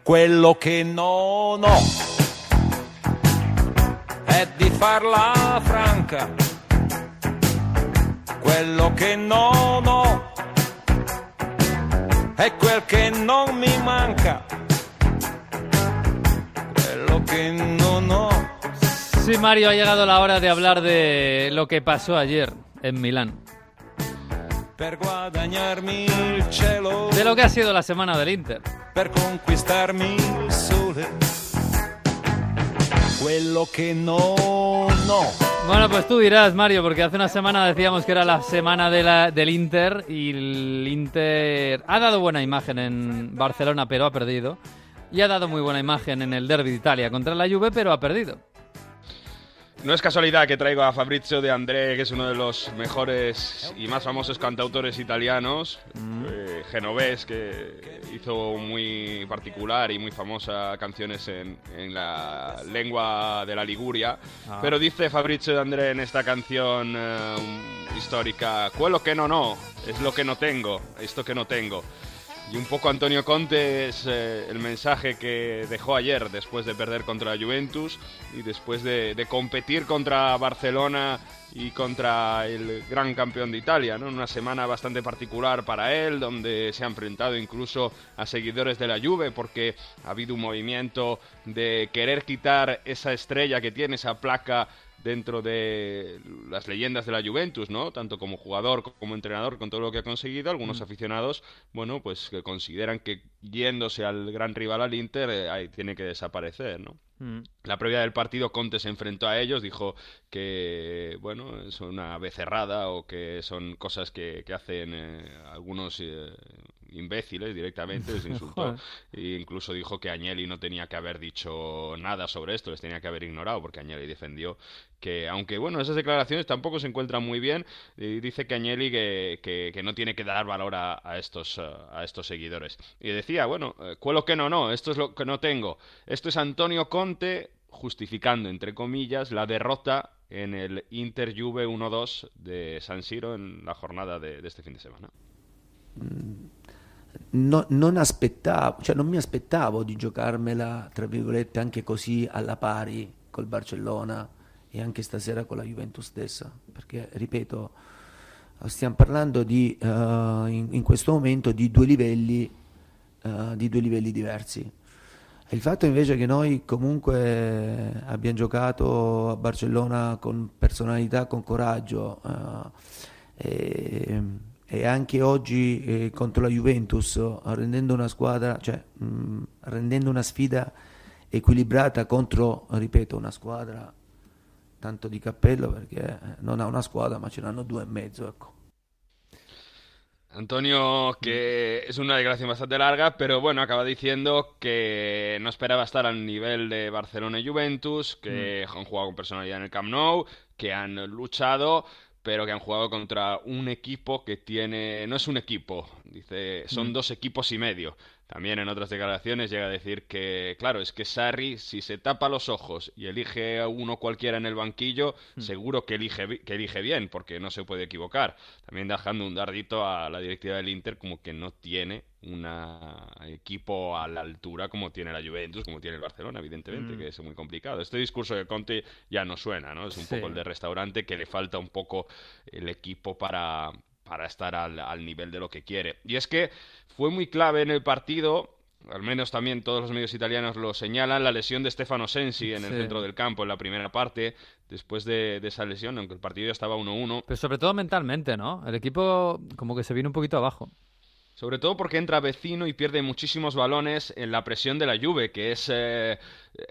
Quello che non ho è di farla franca. Quello che non ho è quel che non mi manca. Quello che non ho. Sí, Mario, ha llegado la hora de hablar de lo que pasó ayer en Milán. Per guadagnarmi il cielo. De lo que ha sido la semana del Inter. Per conquistarmi il sole. Quello che non ho. Bueno, pues tú dirás, Mario, porque hace una semana decíamos que era la semana de del Inter y el Inter ha dado buena imagen en Barcelona, pero ha perdido. Y ha dado muy buena imagen en el Derby de Italia contra la Juve, pero ha perdido. No es casualidad que traigo a Fabrizio De André, que es uno de los mejores y más famosos cantautores italianos, eh, genovés, que hizo muy particular y muy famosa canciones en, en la lengua de la Liguria. Ah. Pero dice Fabrizio De André en esta canción eh, histórica, quello que no no, es lo que no tengo, esto que no tengo. Y un poco Antonio Conte es eh, el mensaje que dejó ayer después de perder contra la Juventus y después de, de competir contra Barcelona y contra el gran campeón de Italia, ¿no? Una semana bastante particular para él, donde se ha enfrentado incluso a seguidores de la Juve porque ha habido un movimiento de querer quitar esa estrella que tiene, esa placa dentro de las leyendas de la Juventus, ¿no? Tanto como jugador como entrenador, con todo lo que ha conseguido. Algunos aficionados, bueno, pues que consideran que yéndose al gran rival al Inter, eh, ahí tiene que desaparecer, ¿no? La previa del partido, Conte se enfrentó a ellos, dijo que, bueno, es una becerrada o que son cosas que, que hacen eh, algunos eh, imbéciles directamente, les insultó. E incluso dijo que Agnelli no tenía que haber dicho nada sobre esto, les tenía que haber ignorado, porque Agnelli defendió que, aunque bueno, esas declaraciones tampoco se encuentran muy bien, y dice que Agnelli que, que- que no tiene que dar valor a, a estos, a estos seguidores. Y decía, bueno, eh, cuelo que no, no, esto es lo que no tengo. Esto es Antonio Conte justificando, entre comillas, la derrota en el Inter Juve 1-2 de San Siro en la jornada de, de este fin de semana. No- non aspettavo, cioè non mi aspettavo di giocarmela, tra virgolette, anche così alla pari col Barcellona e anche stasera con la Juventus stessa, perché ripeto, stiamo parlando di, eh, in, in questo momento di due livelli, eh, di due livelli diversi. Il fatto invece che noi comunque abbiamo giocato a Barcellona con personalità, con coraggio, e, e anche oggi eh, contro la Juventus, rendendo una squadra, cioè mh, rendendo una sfida equilibrata contro, ripeto, una squadra tanto di cappello perché non ha una squadra ma ce n'hanno due e mezzo, ecco. Antonio, que es una declaración bastante larga, pero bueno, acaba diciendo que no esperaba estar al nivel de Barcelona y Juventus, que han jugado con personalidad en el Camp Nou, que han luchado, pero que han jugado contra un equipo que tiene... No es un equipo, dice, son Mm. dos equipos y medio. También en otras declaraciones llega a decir que, claro, es que Sarri, si se tapa los ojos y elige a uno cualquiera en el banquillo, Mm. seguro que elige, que elige bien, porque no se puede equivocar. También dejando un dardito a la directiva del Inter como que no tiene un equipo a la altura como tiene la Juventus, como tiene el Barcelona, evidentemente, Mm. que es muy complicado. Este discurso de Conte ya no suena, ¿no? Es un Sí. poco el de restaurante que le falta un poco el equipo para, para estar al, al nivel de lo que quiere. Y es que fue muy clave en el partido, al menos también todos los medios italianos lo señalan, la lesión de Stefano Sensi en el Sí. centro del campo en la primera parte. Después de, de esa lesión, aunque el partido ya estaba 1-1, Pero sobre todo mentalmente, ¿no? El equipo como que se viene un poquito abajo. Sobre todo porque entra vecino y pierde muchísimos balones en la presión de la Juve, que es eh,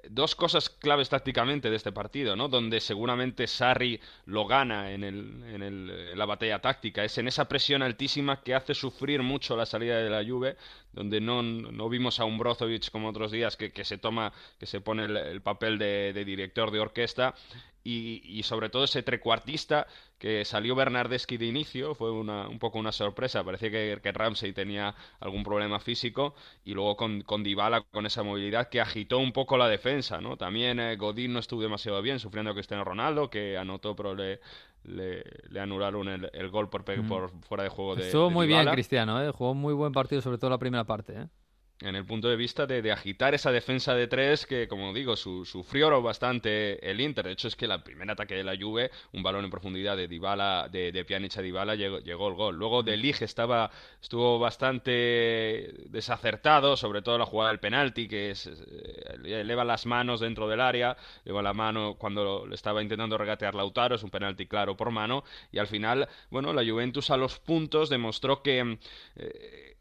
dos cosas claves tácticamente de este partido, ¿no? Donde seguramente Sarri lo gana en, el, en, el, en la batalla táctica. Es en esa presión altísima que hace sufrir mucho la salida de la Juve, donde no, no vimos a un Brozovic como otros días que, que se toma, que se pone el, el papel de, de director de orquesta y, y sobre todo ese trecuartista que salió Bernardeschi de inicio, fue una, un poco una sorpresa, parecía que, que Ramsey tenía algún problema físico y luego con, con Dybala con esa movilidad que agitó un poco la defensa, ¿no? También eh, Godín no estuvo demasiado bien, sufriendo a Cristiano Ronaldo, que anotó pero le, le, le anularon el, el gol por, Mm. por fuera de juego de Estuvo de muy bien. Cristiano, ¿eh? Jugó muy buen partido, sobre todo la primera parte, ¿eh? En el punto de vista de, agitar esa defensa de tres que, como digo, su, sufrió bastante el Inter. De hecho, es que el primer ataque de la Juve, un balón en profundidad de Dybala, de, de Pjanic a llegó, llegó, el gol. Luego de Lige estaba, estuvo bastante desacertado, sobre todo la jugada del penalti, que es, eh, eleva las manos dentro del área, eleva la mano cuando le estaba intentando regatear Lautaro, es un penalti claro por mano, y al final, bueno, la Juventus a los puntos demostró que... Eh,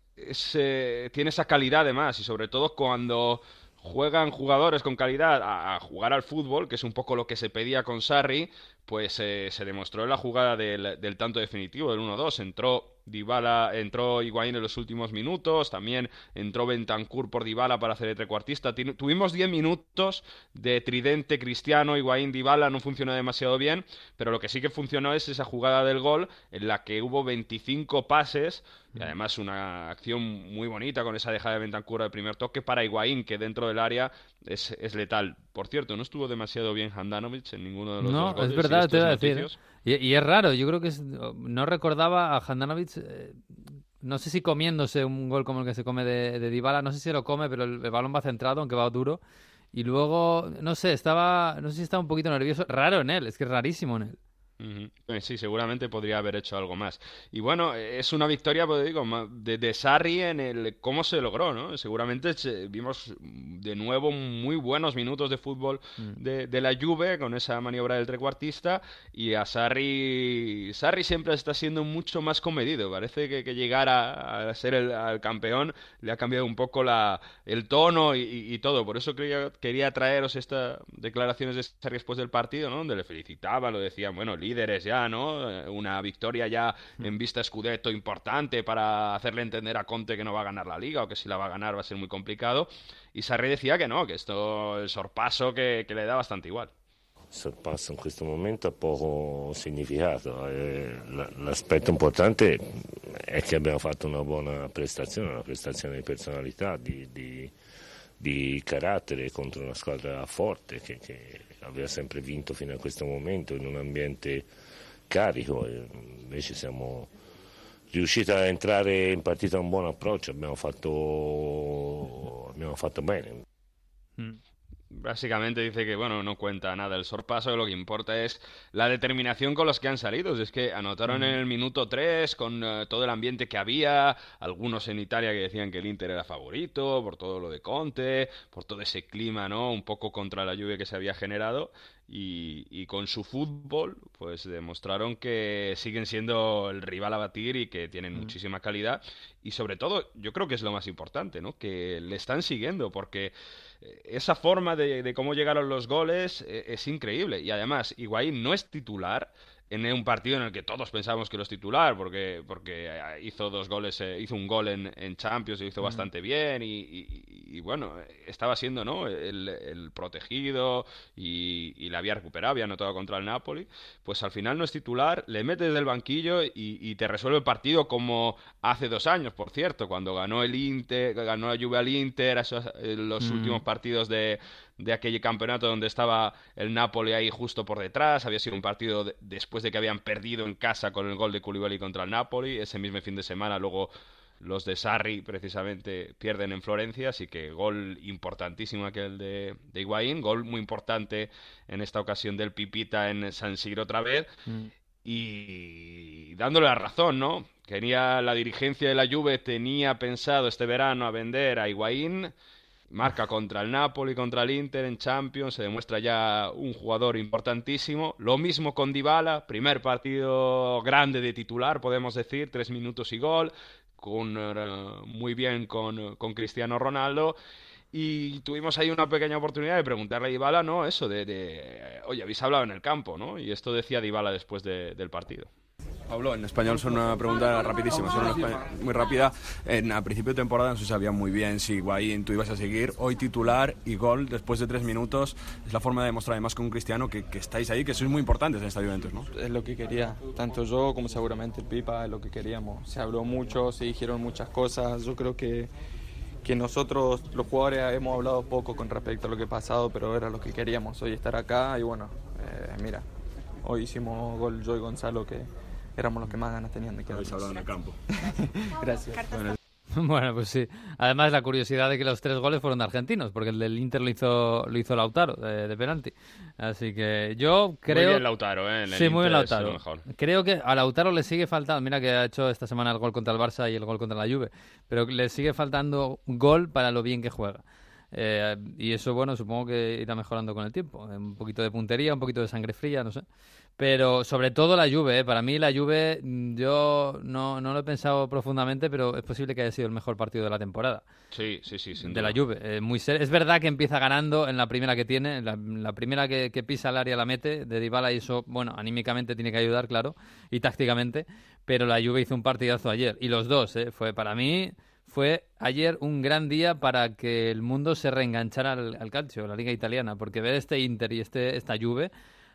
tiene esa calidad además y sobre todo cuando juegan jugadores con calidad a, jugar al fútbol, que es un poco lo que se pedía con Sarri, pues eh, se demostró en la jugada del, del tanto definitivo, del 1-2. Entró Dybala entró Higuaín en los últimos minutos, también entró Bentancur por Dybala para hacer el trecuartista. Tuvimos 10 minutos de tridente Cristiano, Higuaín, Dybala, no funcionó demasiado bien, pero lo que sí que funcionó es esa jugada del gol en la que hubo 25 pases y además una acción muy bonita con esa dejada de Bentancur al primer toque para Higuaín, que dentro del área es, es letal. Por cierto, no estuvo demasiado bien Handanovic en ninguno de los dos goles. No, es verdad, te voy a decir. Y, es raro, yo creo que no recordaba a Handanovic, eh, no sé si comiéndose un gol como el que se come de, de Dybala, no sé si lo come, pero el, balón va centrado, aunque va duro. Y luego, no sé, estaba, no sé si estaba un poquito nervioso. Raro en él, es que es rarísimo en él. Pues sí, seguramente podría haber hecho algo más. Y bueno, es una victoria, pues digo, de, de, Sarri en el cómo se logró, ¿no? Seguramente vimos de nuevo muy buenos minutos de fútbol mm. de, la Juve con esa maniobra del trecuartista y a Sarri, Sarri siempre está siendo mucho más comedido. Parece que, llegar a, ser el campeón le ha cambiado un poco la, el tono y, todo. Por eso quería, quería traeros estas declaraciones de Sarri después del partido, ¿no? Donde le felicitaba, lo decía, bueno, líderes ya, ¿no? Eh, una victoria ya mm. en vista Scudetto importante para hacerle entender a Conte que no va a ganar la liga o que si la va a ganar va a ser muy complicado. Y Sarri decía que no, que esto, el sorpaso que, que le da bastante igual. sorpasso in questo momento ha poco significato. Eh, l'aspetto importante è che abbiamo fatto una buona prestazione, una prestazione di personalità, di, di, di carattere contro una squadra forte che, che aveva sempre vinto fino a questo momento in un ambiente carico, invece siamo riusciti a entrare in partita con un buon approccio, abbiamo fatto, abbiamo fatto bene. Mm. Básicamente dice que, bueno, no cuenta nada el sorpaso, lo que importa es la determinación con los que han salido. Es que anotaron en el minuto 3 con eh, todo el ambiente que había, algunos en Italia que decían que el Inter era favorito, por todo lo de Conte, por todo ese clima, ¿no? Un poco contra la lluvia que se había generado. Y, y, con su fútbol, pues demostraron que siguen siendo el rival a batir y que tienen muchísima calidad. Y sobre todo, yo creo que es lo más importante, ¿no? Que le están siguiendo, porque esa forma de, cómo llegaron los goles eh, es increíble. Y además, Higuaín no es titular, en un partido en el que todos pensamos que lo es titular, porque, porque hizo dos goles, eh, hizo un gol en, en Champions y hizo bastante bien, y, bueno, estaba siendo ¿no? el, protegido y, y, la había recuperado, había anotado contra el Napoli, pues al final no es titular, le metes desde el banquillo y, te resuelve el partido como hace dos años, por cierto, cuando ganó el Inter, ganó la Juve al Inter, esos, eh, los últimos partidos de, de aquel campeonato donde estaba el Napoli ahí justo por detrás. Había sido un partido después de que habían perdido en casa con el gol de Koulibaly contra el Napoli. Ese mismo fin de semana luego los de Sarri precisamente pierden en Florencia, así que gol importantísimo aquel de, de Higuaín, gol muy importante en esta ocasión del Pipita en San Siro otra vez. Mm. Y dándole la razón, ¿no? Quería la dirigencia de la Juve tenía pensado este verano a vender a Higuaín marca contra el Napoli, contra el Inter en Champions, se demuestra ya un jugador importantísimo. Lo mismo con Dybala, primer partido grande de titular, podemos decir, tres minutos y gol, con, eh, muy bien con, con, Cristiano Ronaldo. Y tuvimos ahí una pequeña oportunidad de preguntarle a Dybala, ¿no? Eso de, de oye, habéis hablado en el campo, ¿no? Y esto decía Dybala después del partido. Pablo, en español son una pregunta rapidísima, son una muy rápida. En, a principio de temporada no se sabía muy bien si Guaín tú ibas a seguir. Hoy titular y gol después de tres minutos es la forma de demostrar además con Cristiano que, que estáis ahí, que sois muy importantes en esta Juventus, ¿no? Es lo que quería, tanto yo como seguramente el Pipa, es lo que queríamos. Se habló mucho, se dijeron muchas cosas. Yo creo que que nosotros los jugadores hemos hablado poco con respecto a lo que ha pasado, pero era lo que queríamos hoy estar acá y bueno, eh, mira, hoy hicimos gol yo y Gonzalo que éramos los que más ganas tenían de quedar. Habéis hablado en el campo. Gracias. Bueno, pues sí. Además, la curiosidad de que los tres goles fueron de argentinos, porque el del Inter lo hizo, lo hizo Lautaro, de, de penalti. Así que yo creo... Muy bien Lautaro, ¿eh? En el sí, muy bien Lautaro. mejor. Creo que a Lautaro le sigue faltando... Mira que ha hecho esta semana el gol contra el Barça y el gol contra la Juve, pero le sigue faltando gol para lo bien que juega. Eh, y eso, bueno, supongo que irá mejorando con el tiempo. Un poquito de puntería, un poquito de sangre fría, no sé. Pero sobre todo la Juve, ¿eh? para mí la Juve, mm, yo no, no lo he pensado profundamente, pero es posible que haya sido el mejor partido de la temporada. Sí, sí, sí, sin de duda. la Juve. Eh, muy ser- es verdad que empieza ganando en la primera que tiene, en la, en la primera que, que pisa el área la mete de Dybala y eso, bueno, anímicamente tiene que ayudar, claro, y tácticamente, pero la Juve hizo un partidazo ayer y los dos, ¿eh? fue para mí fue ayer un gran día para que el mundo se reenganchara al, al calcio, la liga italiana, porque ver este Inter y este esta Juve,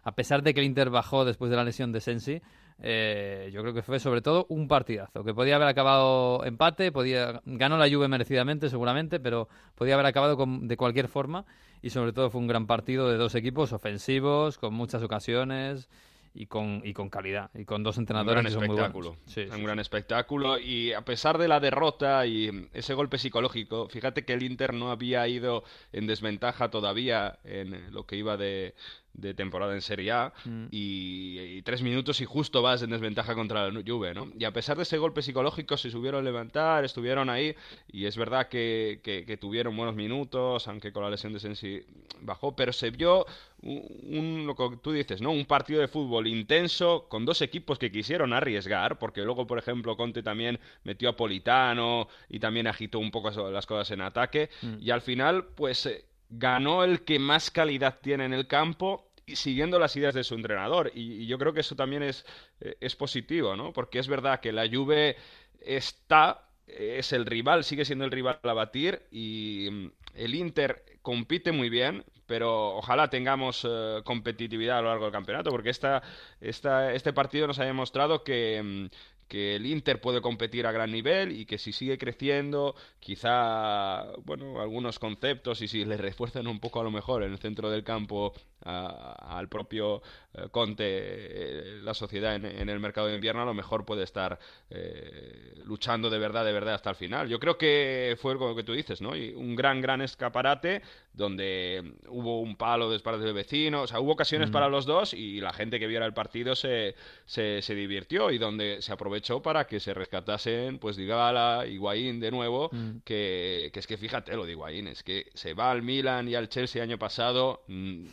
a pesar de que el Inter bajó después de la lesión de Sensi, eh, yo creo que fue sobre todo un partidazo, que podía haber acabado empate, podía ganó la Juve merecidamente seguramente, pero podía haber acabado con- de cualquier forma y sobre todo fue un gran partido de dos equipos ofensivos, con muchas ocasiones y con, y con calidad, y con dos Un entrenadores gran que son espectáculo. Sí, un sí, gran espectáculo. Y a pesar de la derrota y ese golpe psicológico, fíjate que el Inter no había ido en desventaja todavía en lo que iba de, de temporada en Serie A. Mm. Y, y tres minutos y justo vas en desventaja contra la Juve, ¿no? Y a pesar de ese golpe psicológico se subieron a levantar, estuvieron ahí. Y es verdad que, que- que tuvieron buenos minutos, aunque con la lesión de Sensi bajó. Pero se vio un, un- lo que tú dices, ¿no? Un partido de fútbol intenso con dos equipos que quisieron arriesgar, porque luego, por ejemplo, Conte también metió a Politano y también agitó un poco las cosas en ataque. Mm. Y al final, pues eh, ganó el que más calidad tiene en el campo siguiendo las ideas de su entrenador. Y, yo creo que eso también es, eh, es positivo, ¿no? Porque es verdad que la Juve está, es el rival, sigue siendo el rival a batir y mm, el Inter compite muy bien, pero ojalá tengamos eh, competitividad a lo largo del campeonato, porque esta, esta- este partido nos ha demostrado que, mm, que el Inter puede competir a gran nivel y que si sigue creciendo, quizá, bueno, algunos conceptos y si le refuerzan un poco a lo mejor en el centro del campo al propio eh, Conte, eh, la sociedad en, en el mercado de invierno, a lo mejor puede estar eh, luchando de verdad, de verdad hasta el final. Yo creo que fue lo que tú dices, ¿no? Y un gran, gran escaparate donde hubo un palo de parte del vecino, o sea, hubo ocasiones Mm. para los dos y la gente que viera el partido se, se, se divirtió y donde se aprovechó para que se rescatasen, pues, Dybala, Higuaín de nuevo, Mm. que, que es que fíjate lo de Higuaín, es que se va al Milan y al Chelsea año pasado, mm,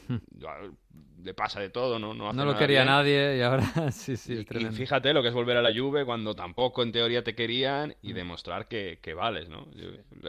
le pasa de todo, ¿no? No, hace No lo nada quería bien. nadie y ahora sí, sí, es Y tremendo. fíjate lo que es volver a la Juve cuando tampoco en teoría te querían y Mm. demostrar que, que vales, ¿no?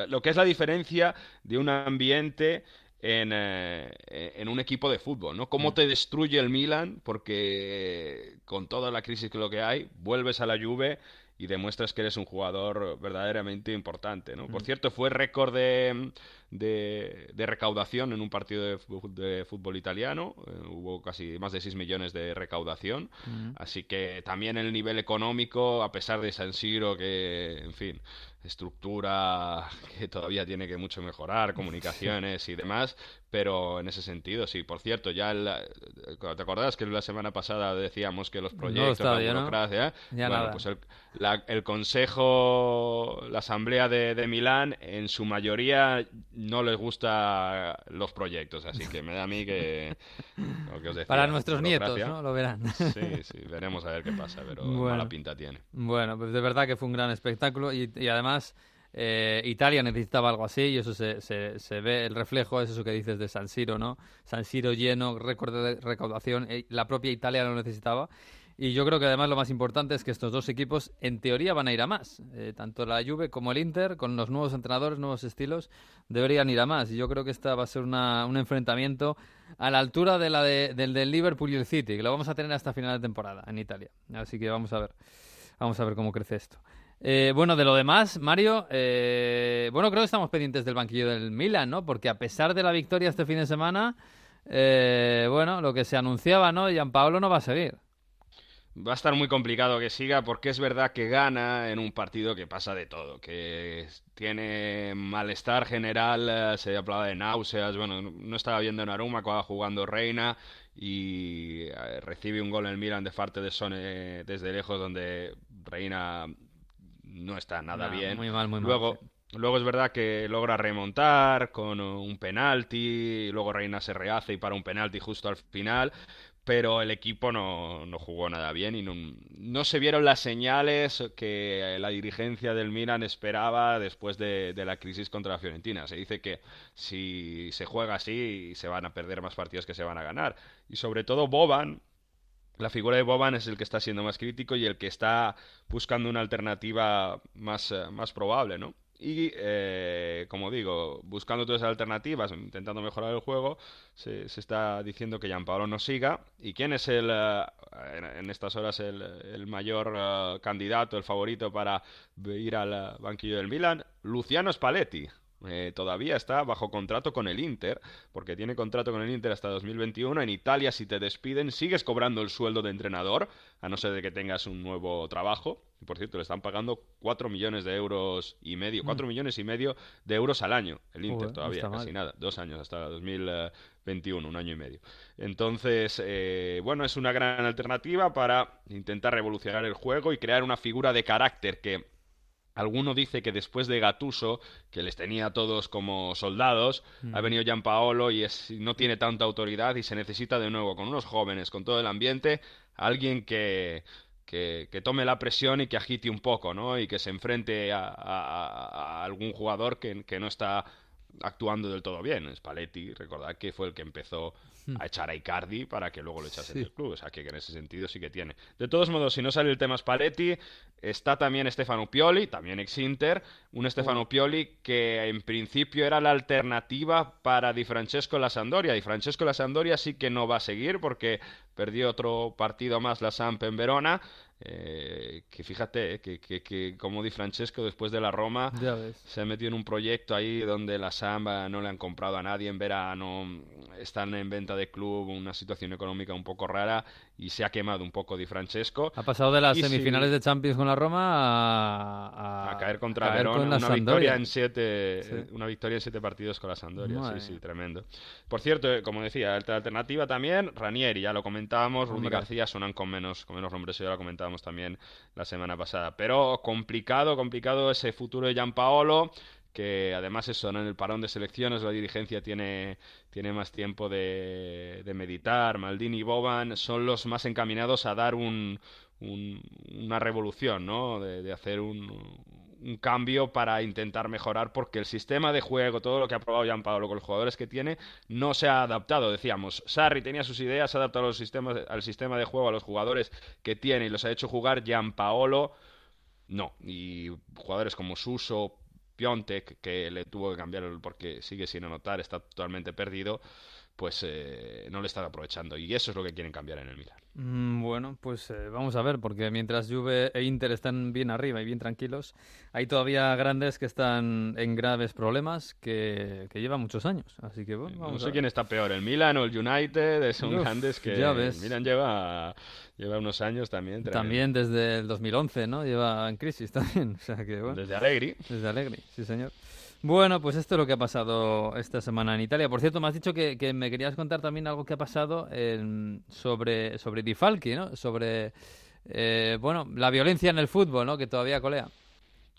Lo que es la diferencia de un ambiente en, eh, en un equipo de fútbol, ¿no? Mm. Cómo te destruye el Milan porque con toda la crisis que lo que hay, vuelves a la Juve y demuestras que eres un jugador verdaderamente importante, ¿no? Por cierto, fue récord de, de, de recaudación en un partido de, fu- de fútbol italiano. eh, hubo casi más de 6 millones de recaudación. Así que también el nivel económico, a pesar de San Siro, que, en fin, estructura que todavía tiene que mucho mejorar, comunicaciones y demás, pero en ese sentido, sí. Por cierto, ya el- ¿te acordás que la semana pasada decíamos que los proyectos, la estadio, ¿no? burocracia? Ya bueno, nada. pues el, la- el Consejo, la Asamblea de, de Milán, en su mayoría no les gusta los proyectos, así que me da a mí que... lo que os decía, Para nuestros nietos, burocracia. ¿no? Lo verán. Sí, sí, veremos a ver qué pasa, pero Bueno. mala pinta tiene. Bueno, pues de verdad que fue un gran espectáculo y, y además eh, Italia necesitaba algo así y eso se, ve, el reflejo es eso que dices de San Siro, ¿no? San Siro lleno, récord de recaudación, eh, la propia Italia lo necesitaba. Y yo creo que además lo más importante es que estos dos equipos en teoría van a ir a más. Eh, tanto la Juve como el Inter, con los nuevos entrenadores, nuevos estilos, deberían ir a más. Y yo creo que esta va a ser un enfrentamiento a la altura de la de- del del Liverpool y el City, que lo vamos a tener hasta final de temporada en Italia. Así que vamos a ver, vamos a ver cómo crece esto. Eh, bueno, de lo demás, Mario, eh, bueno, creo que estamos pendientes del banquillo del Milan, ¿no? Porque a pesar de la victoria este fin de semana, eh, bueno, lo que se anunciaba, ¿no? Gianpaolo no va a seguir. Va a estar muy complicado que siga porque es verdad que gana en un partido que pasa de todo, que tiene malestar general, eh, se hablaba de náuseas, bueno, no estaba viendo en Aruma cuando jugando Reina y recibe un gol en el Milan de parte de Sone desde lejos donde Reina no está nada No, bien. muy mal, muy mal, luego, sí. luego es verdad que logra remontar con un penalti, luego Reina se rehace y para un penalti justo al final, pero el equipo no, no jugó nada bien y no, no se vieron las señales que la dirigencia del Milan esperaba después de, de la crisis contra la Fiorentina. Se dice que si se juega así se van a perder más partidos que se van a ganar. Y sobre todo Boban, la figura de Boban es el que está siendo más crítico y el que está buscando una alternativa más, eh, más probable, ¿no? Y, eh, como digo, buscando todas esas alternativas, intentando mejorar el juego, se, está diciendo que Gianpaolo no siga. ¿Y quién es el, eh, en, estas horas el, el mayor eh, candidato, el favorito para ir al banquillo del Milan? Luciano Spalletti. Eh, todavía está bajo contrato con el Inter, porque tiene contrato con el Inter hasta 2021. En Italia, si te despiden, sigues cobrando el sueldo de entrenador, a no ser de que tengas un nuevo trabajo. Y por cierto, le están pagando 4 millones de euros y medio, 4 millones y medio de euros al año, el Inter no todavía, mal. casi nada, dos años, hasta 2021, un año y medio. Entonces, eh, bueno, es una gran alternativa para intentar revolucionar el juego y crear una figura de carácter que Alguno dice que después de Gatuso, que les tenía a todos como soldados, Mm. ha venido Gianpaolo y es, no tiene tanta autoridad y se necesita de nuevo, con unos jóvenes, con todo el ambiente, alguien que, que, que tome la presión y que agite un poco, ¿no? Y que se enfrente a, a- a algún jugador que, que no está actuando del todo bien. Spalletti, recordad que fue el que empezó. A echar a Icardi para que luego lo echase Sí. del club. O sea, que en ese sentido sí que tiene. De todos modos, si no sale el tema Spalletti, está también Stefano Pioli, también ex-Inter. Un Stefano Pioli que en principio era la alternativa para Di Francesco la Sampdoria. Di Francesco la Sampdoria sí que no va a seguir porque perdió otro partido más la Samp en Verona. Eh, que fíjate, eh, que, que, que como Di Francesco después de la Roma se ha metido en un proyecto ahí donde la Samba no le han comprado a nadie en verano, están en venta de club, una situación económica un poco rara y se ha quemado un poco Di Francesco. Ha pasado de las Y si- semifinales de Champions con la Roma a, a caer contra caer Verona, con la una victoria en siete, Sí. eh, una victoria en siete partidos con la Sampdoria, sí, sí, tremendo. Por cierto, eh, como decía, alternativa también, Ranieri, ya lo comentábamos, Rudy. García sonan con menos, con menos nombres, ya lo comentábamos también la semana pasada. Pero complicado, complicado ese futuro de Gianpaolo, que además eso, ¿no? en el parón de selecciones la dirigencia tiene, tiene más tiempo de, de meditar, Maldini y Boban son los más encaminados a dar un, un- una revolución, ¿no? De, de hacer un, un cambio para intentar mejorar porque el sistema de juego, todo lo que ha probado Gianpaolo con los jugadores que tiene, no se ha adaptado. Decíamos, Sarri tenía sus ideas, ha adaptado los sistemas, al sistema de juego, a los jugadores que tiene y los ha hecho jugar Gianpaolo. No, y jugadores como Suso, Piontek, que le tuvo que cambiar porque sigue sin anotar, está totalmente perdido, pues eh, no le están aprovechando. Y eso es lo que quieren cambiar en el Milan. Mm, Bueno, pues eh, vamos a ver, porque mientras Juve e Inter están bien arriba y bien tranquilos, hay todavía grandes que están en graves problemas que, que llevan muchos años. Así que bueno, No a sé ver. quién está peor, el Milan o el United, son Uf, grandes que ya ves. Milan lleva, lleva unos años también. También desde el 2011, ¿no? Lleva en crisis también. O sea que, bueno. Desde Allegri. Desde Allegri, sí, señor. Bueno, pues esto es lo que ha pasado esta semana en Italia. Por cierto, me has dicho que, me querías contar también algo que ha pasado en- sobre, sobre Di Falchi, ¿no? Sobre, eh, bueno, la violencia en el fútbol, ¿no? Que todavía colea.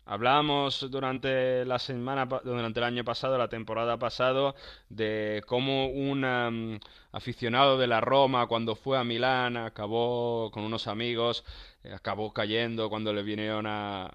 Hablábamos durante la semana, durante el año pasado, la temporada pasado, de cómo un aficionado de la Roma, cuando fue a Milán, acabó con unos amigos, eh, acabó cayendo cuando le vinieron a,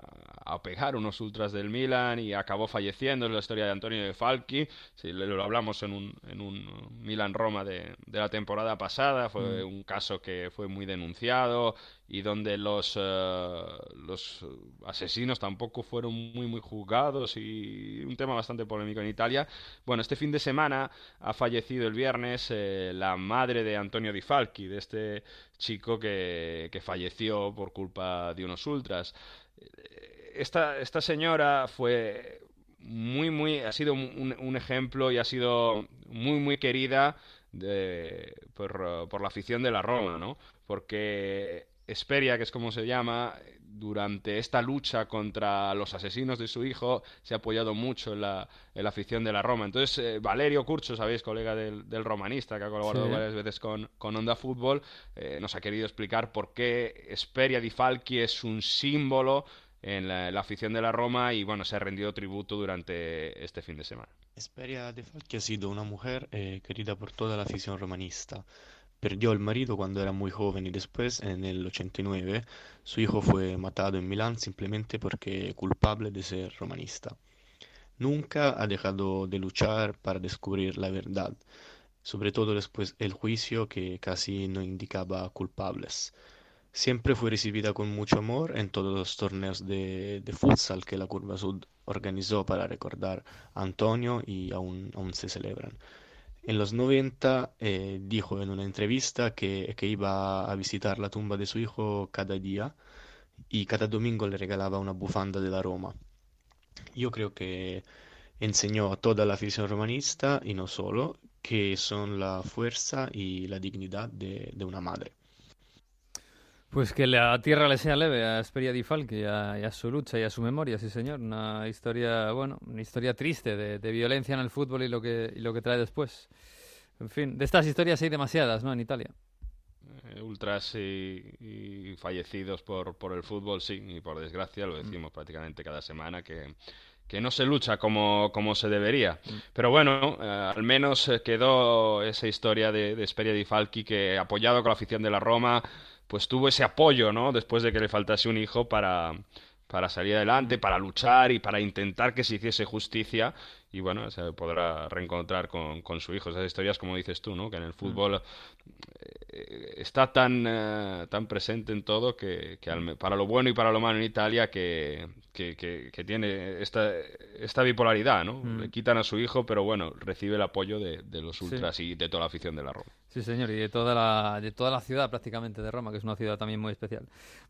a pegar unos ultras del Milan y acabó falleciendo. Es la historia de Antonio de Falchi. Sí, lo hablamos en un, en un Milan-Roma de, de la temporada pasada. Fue Mm. un caso que fue muy denunciado y donde los, eh, los asesinos tampoco fueron muy muy juzgados y un tema bastante polémico en Italia. Bueno, este fin de semana ha fallecido el viernes eh, la madre de Antonio Di Falchi, de este chico que, que falleció por culpa de unos ultras. Esta, esta señora fue muy, muy, ha sido un, ejemplo y ha sido muy, muy querida por, por la afición de la Roma, ¿no? Porque Esperia, que es como se llama, durante esta lucha contra los asesinos de su hijo, se ha apoyado mucho en la, en la afición de la Roma. Entonces, eh, Valerio Curcio, sabéis, colega del, del romanista, que ha colaborado Sí. varias veces con, con Onda Fútbol, eh, nos ha querido explicar por qué Esperia di Falchi es un símbolo en la, la afición de la Roma y bueno, se ha rendido tributo durante este fin de semana. Esperia de Falchi ha sido una mujer eh, querida por toda la afición romanista. Perdió al marido cuando era muy joven y después, en el 89, su hijo fue matado en Milán simplemente porque culpable de ser romanista. Nunca ha dejado de luchar para descubrir la verdad, sobre todo después del juicio que casi no indicaba culpables. Siempre fue recibida con mucho amor en todos los torneos de, de futsal que la Curva Sud organizó para recordar a Antonio y aún, aún se celebran. En los 90 eh, dijo en una entrevista que, que iba a visitar la tumba de su hijo cada día y cada domingo le regalaba una bufanda de la Roma. Yo creo que enseñó a toda la afición romanista y no solo que son la fuerza y la dignidad de, de una madre. Pues que la tierra le sea leve a Esperia Di Falchi y a, y a su lucha y a su memoria, sí señor. Una historia, bueno, una historia triste de, de violencia en el fútbol y lo que y lo que trae después. En fin, de estas historias hay demasiadas, ¿no? En Italia. Eh, ultras y, y fallecidos por, por el fútbol, sí, y por desgracia lo decimos prácticamente cada semana que, que no se lucha como, como se debería. Pero bueno, eh, al menos eh, quedó esa historia de, de Esperia Di Falchi que, apoyado con la afición de la Roma, pues tuvo ese apoyo, ¿no? Después de que le faltase un hijo para, para salir adelante, para luchar y para intentar que se hiciese justicia y bueno, se podrá reencontrar con, con su hijo. Esas historias, como dices tú, ¿no? Que en el fútbol eh, está tan, eh, tan presente en todo que, que al- para lo bueno y para lo malo en Italia que, que, que- que tiene esta, esta bipolaridad, ¿no? Mm. Le quitan a su hijo, pero bueno, recibe el apoyo de, de los Sí. ultras y de toda la afición de la Roma. Sí, señor, y de toda la, de toda la ciudad prácticamente de Roma, que es una ciudad también muy especial.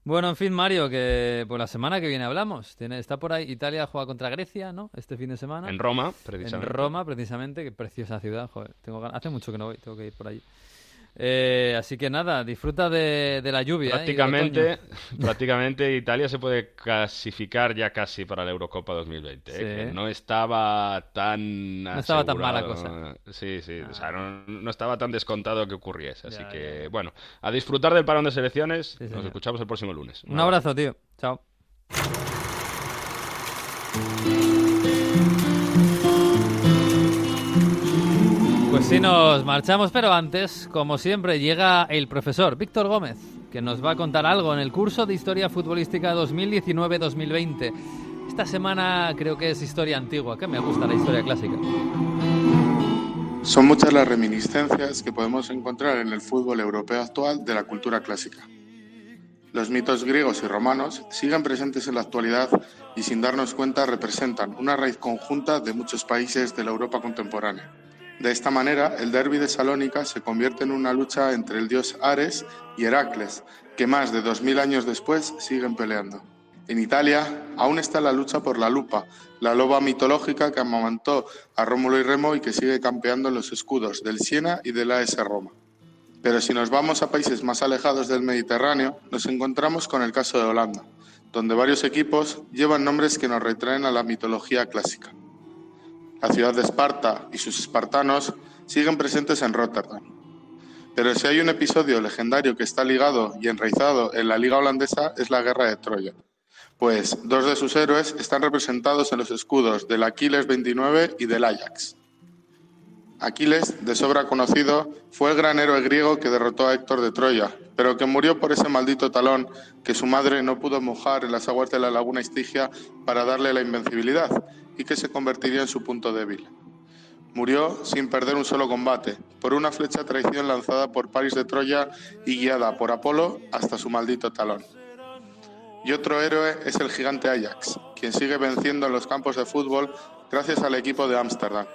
Bueno, en fin, Mario, que pues la semana que viene hablamos. Tiene, está por ahí, Italia juega contra Grecia, ¿no? Este fin de semana. En Roma, precisamente. En Roma, precisamente, qué preciosa ciudad, joder. Tengo, hace mucho que no voy, tengo que ir por allí. Eh, así que nada, disfruta de, de la lluvia. ¿eh? y Prácticamente, prácticamente Italia se puede clasificar ya casi para la Eurocopa 2020. ¿eh? Sí. que no estaba tan No estaba tan mala asegurado. Sí, sí, o sea, no, no estaba tan descontado que ocurriese. Así Ya, que, bueno, a disfrutar del parón de selecciones. Nos escuchamos el próximo lunes. Un abrazo, tío. Chao. Pues sí, nos marchamos, pero antes, como siempre, llega el profesor Víctor Gómez, que nos va a contar algo en el curso de Historia Futbolística 2019-2020. Esta semana creo que es historia antigua, que me gusta la historia clásica. Son muchas las reminiscencias que podemos encontrar en el fútbol europeo actual de la cultura clásica. Los mitos griegos y romanos siguen presentes en la actualidad y sin darnos cuenta representan una raíz conjunta de muchos países de la Europa contemporánea. De esta manera, el derby de Salónica se convierte en una lucha entre el dios Ares y Heracles, que más de 2000 años después siguen peleando. En Italia aún está la lucha por la lupa, la loba mitológica que amamantó a Rómulo y Remo y que sigue campeando en los escudos del Siena y del AS Roma. Pero si nos vamos a países más alejados del Mediterráneo, nos encontramos con el caso de Holanda, donde varios equipos llevan nombres que nos retraen a la mitología clásica. La ciudad de Esparta y sus espartanos siguen presentes en Rotterdam. Pero si hay un episodio legendario que está ligado y enraizado en la liga holandesa es la guerra de Troya, pues dos de sus héroes están representados en los escudos del Aquiles 29 y del Ajax. Aquiles, de sobra conocido, fue el gran héroe griego que derrotó a Héctor de Troya, pero que murió por ese maldito talón que su madre no pudo mojar en las aguas de la laguna Estigia para darle la invencibilidad y que se convertiría en su punto débil. Murió sin perder un solo combate, por una flecha traición lanzada por Paris de Troya y guiada por Apolo hasta su maldito talón. Y otro héroe es el gigante Ajax, quien sigue venciendo en los campos de fútbol gracias al equipo de Ámsterdam.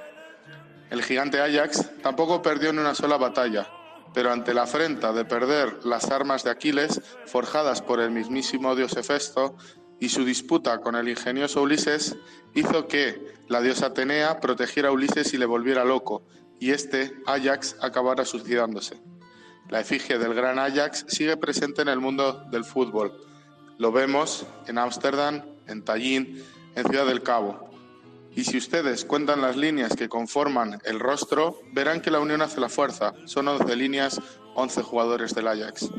El gigante Ajax tampoco perdió en una sola batalla, pero ante la afrenta de perder las armas de Aquiles, forjadas por el mismísimo dios Hefesto, y su disputa con el ingenioso Ulises, hizo que la diosa Atenea protegiera a Ulises y le volviera loco, y este, Ajax, acabara suicidándose. La efigie del gran Ajax sigue presente en el mundo del fútbol. Lo vemos en Ámsterdam, en Tallinn, en Ciudad del Cabo. Y si ustedes cuentan las líneas que conforman el rostro, verán que la unión hace la fuerza. Son 11 líneas, 11 jugadores del Ajax.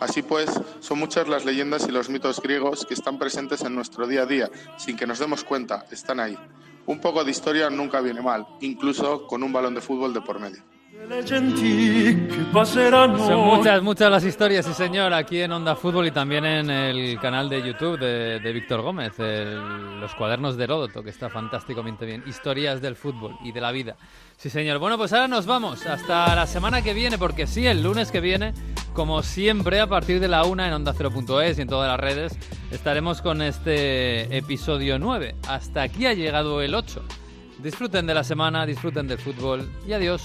Así pues, son muchas las leyendas y los mitos griegos que están presentes en nuestro día a día, sin que nos demos cuenta, están ahí. Un poco de historia nunca viene mal, incluso con un balón de fútbol de por medio. Son muchas, muchas las historias, sí señor, aquí en Onda Fútbol y también en el canal de YouTube de, Víctor Gómez, el- los cuadernos de Heródoto, que está fantásticamente bien. Historias del fútbol y de la vida. Sí señor. Bueno, pues ahora nos vamos hasta la semana que viene, porque sí, el lunes que viene, como siempre, a partir de la una en Onda 0.es y en todas las redes, estaremos con este episodio 9. Hasta aquí ha llegado el 8. Disfruten de la semana, disfruten del fútbol y adiós.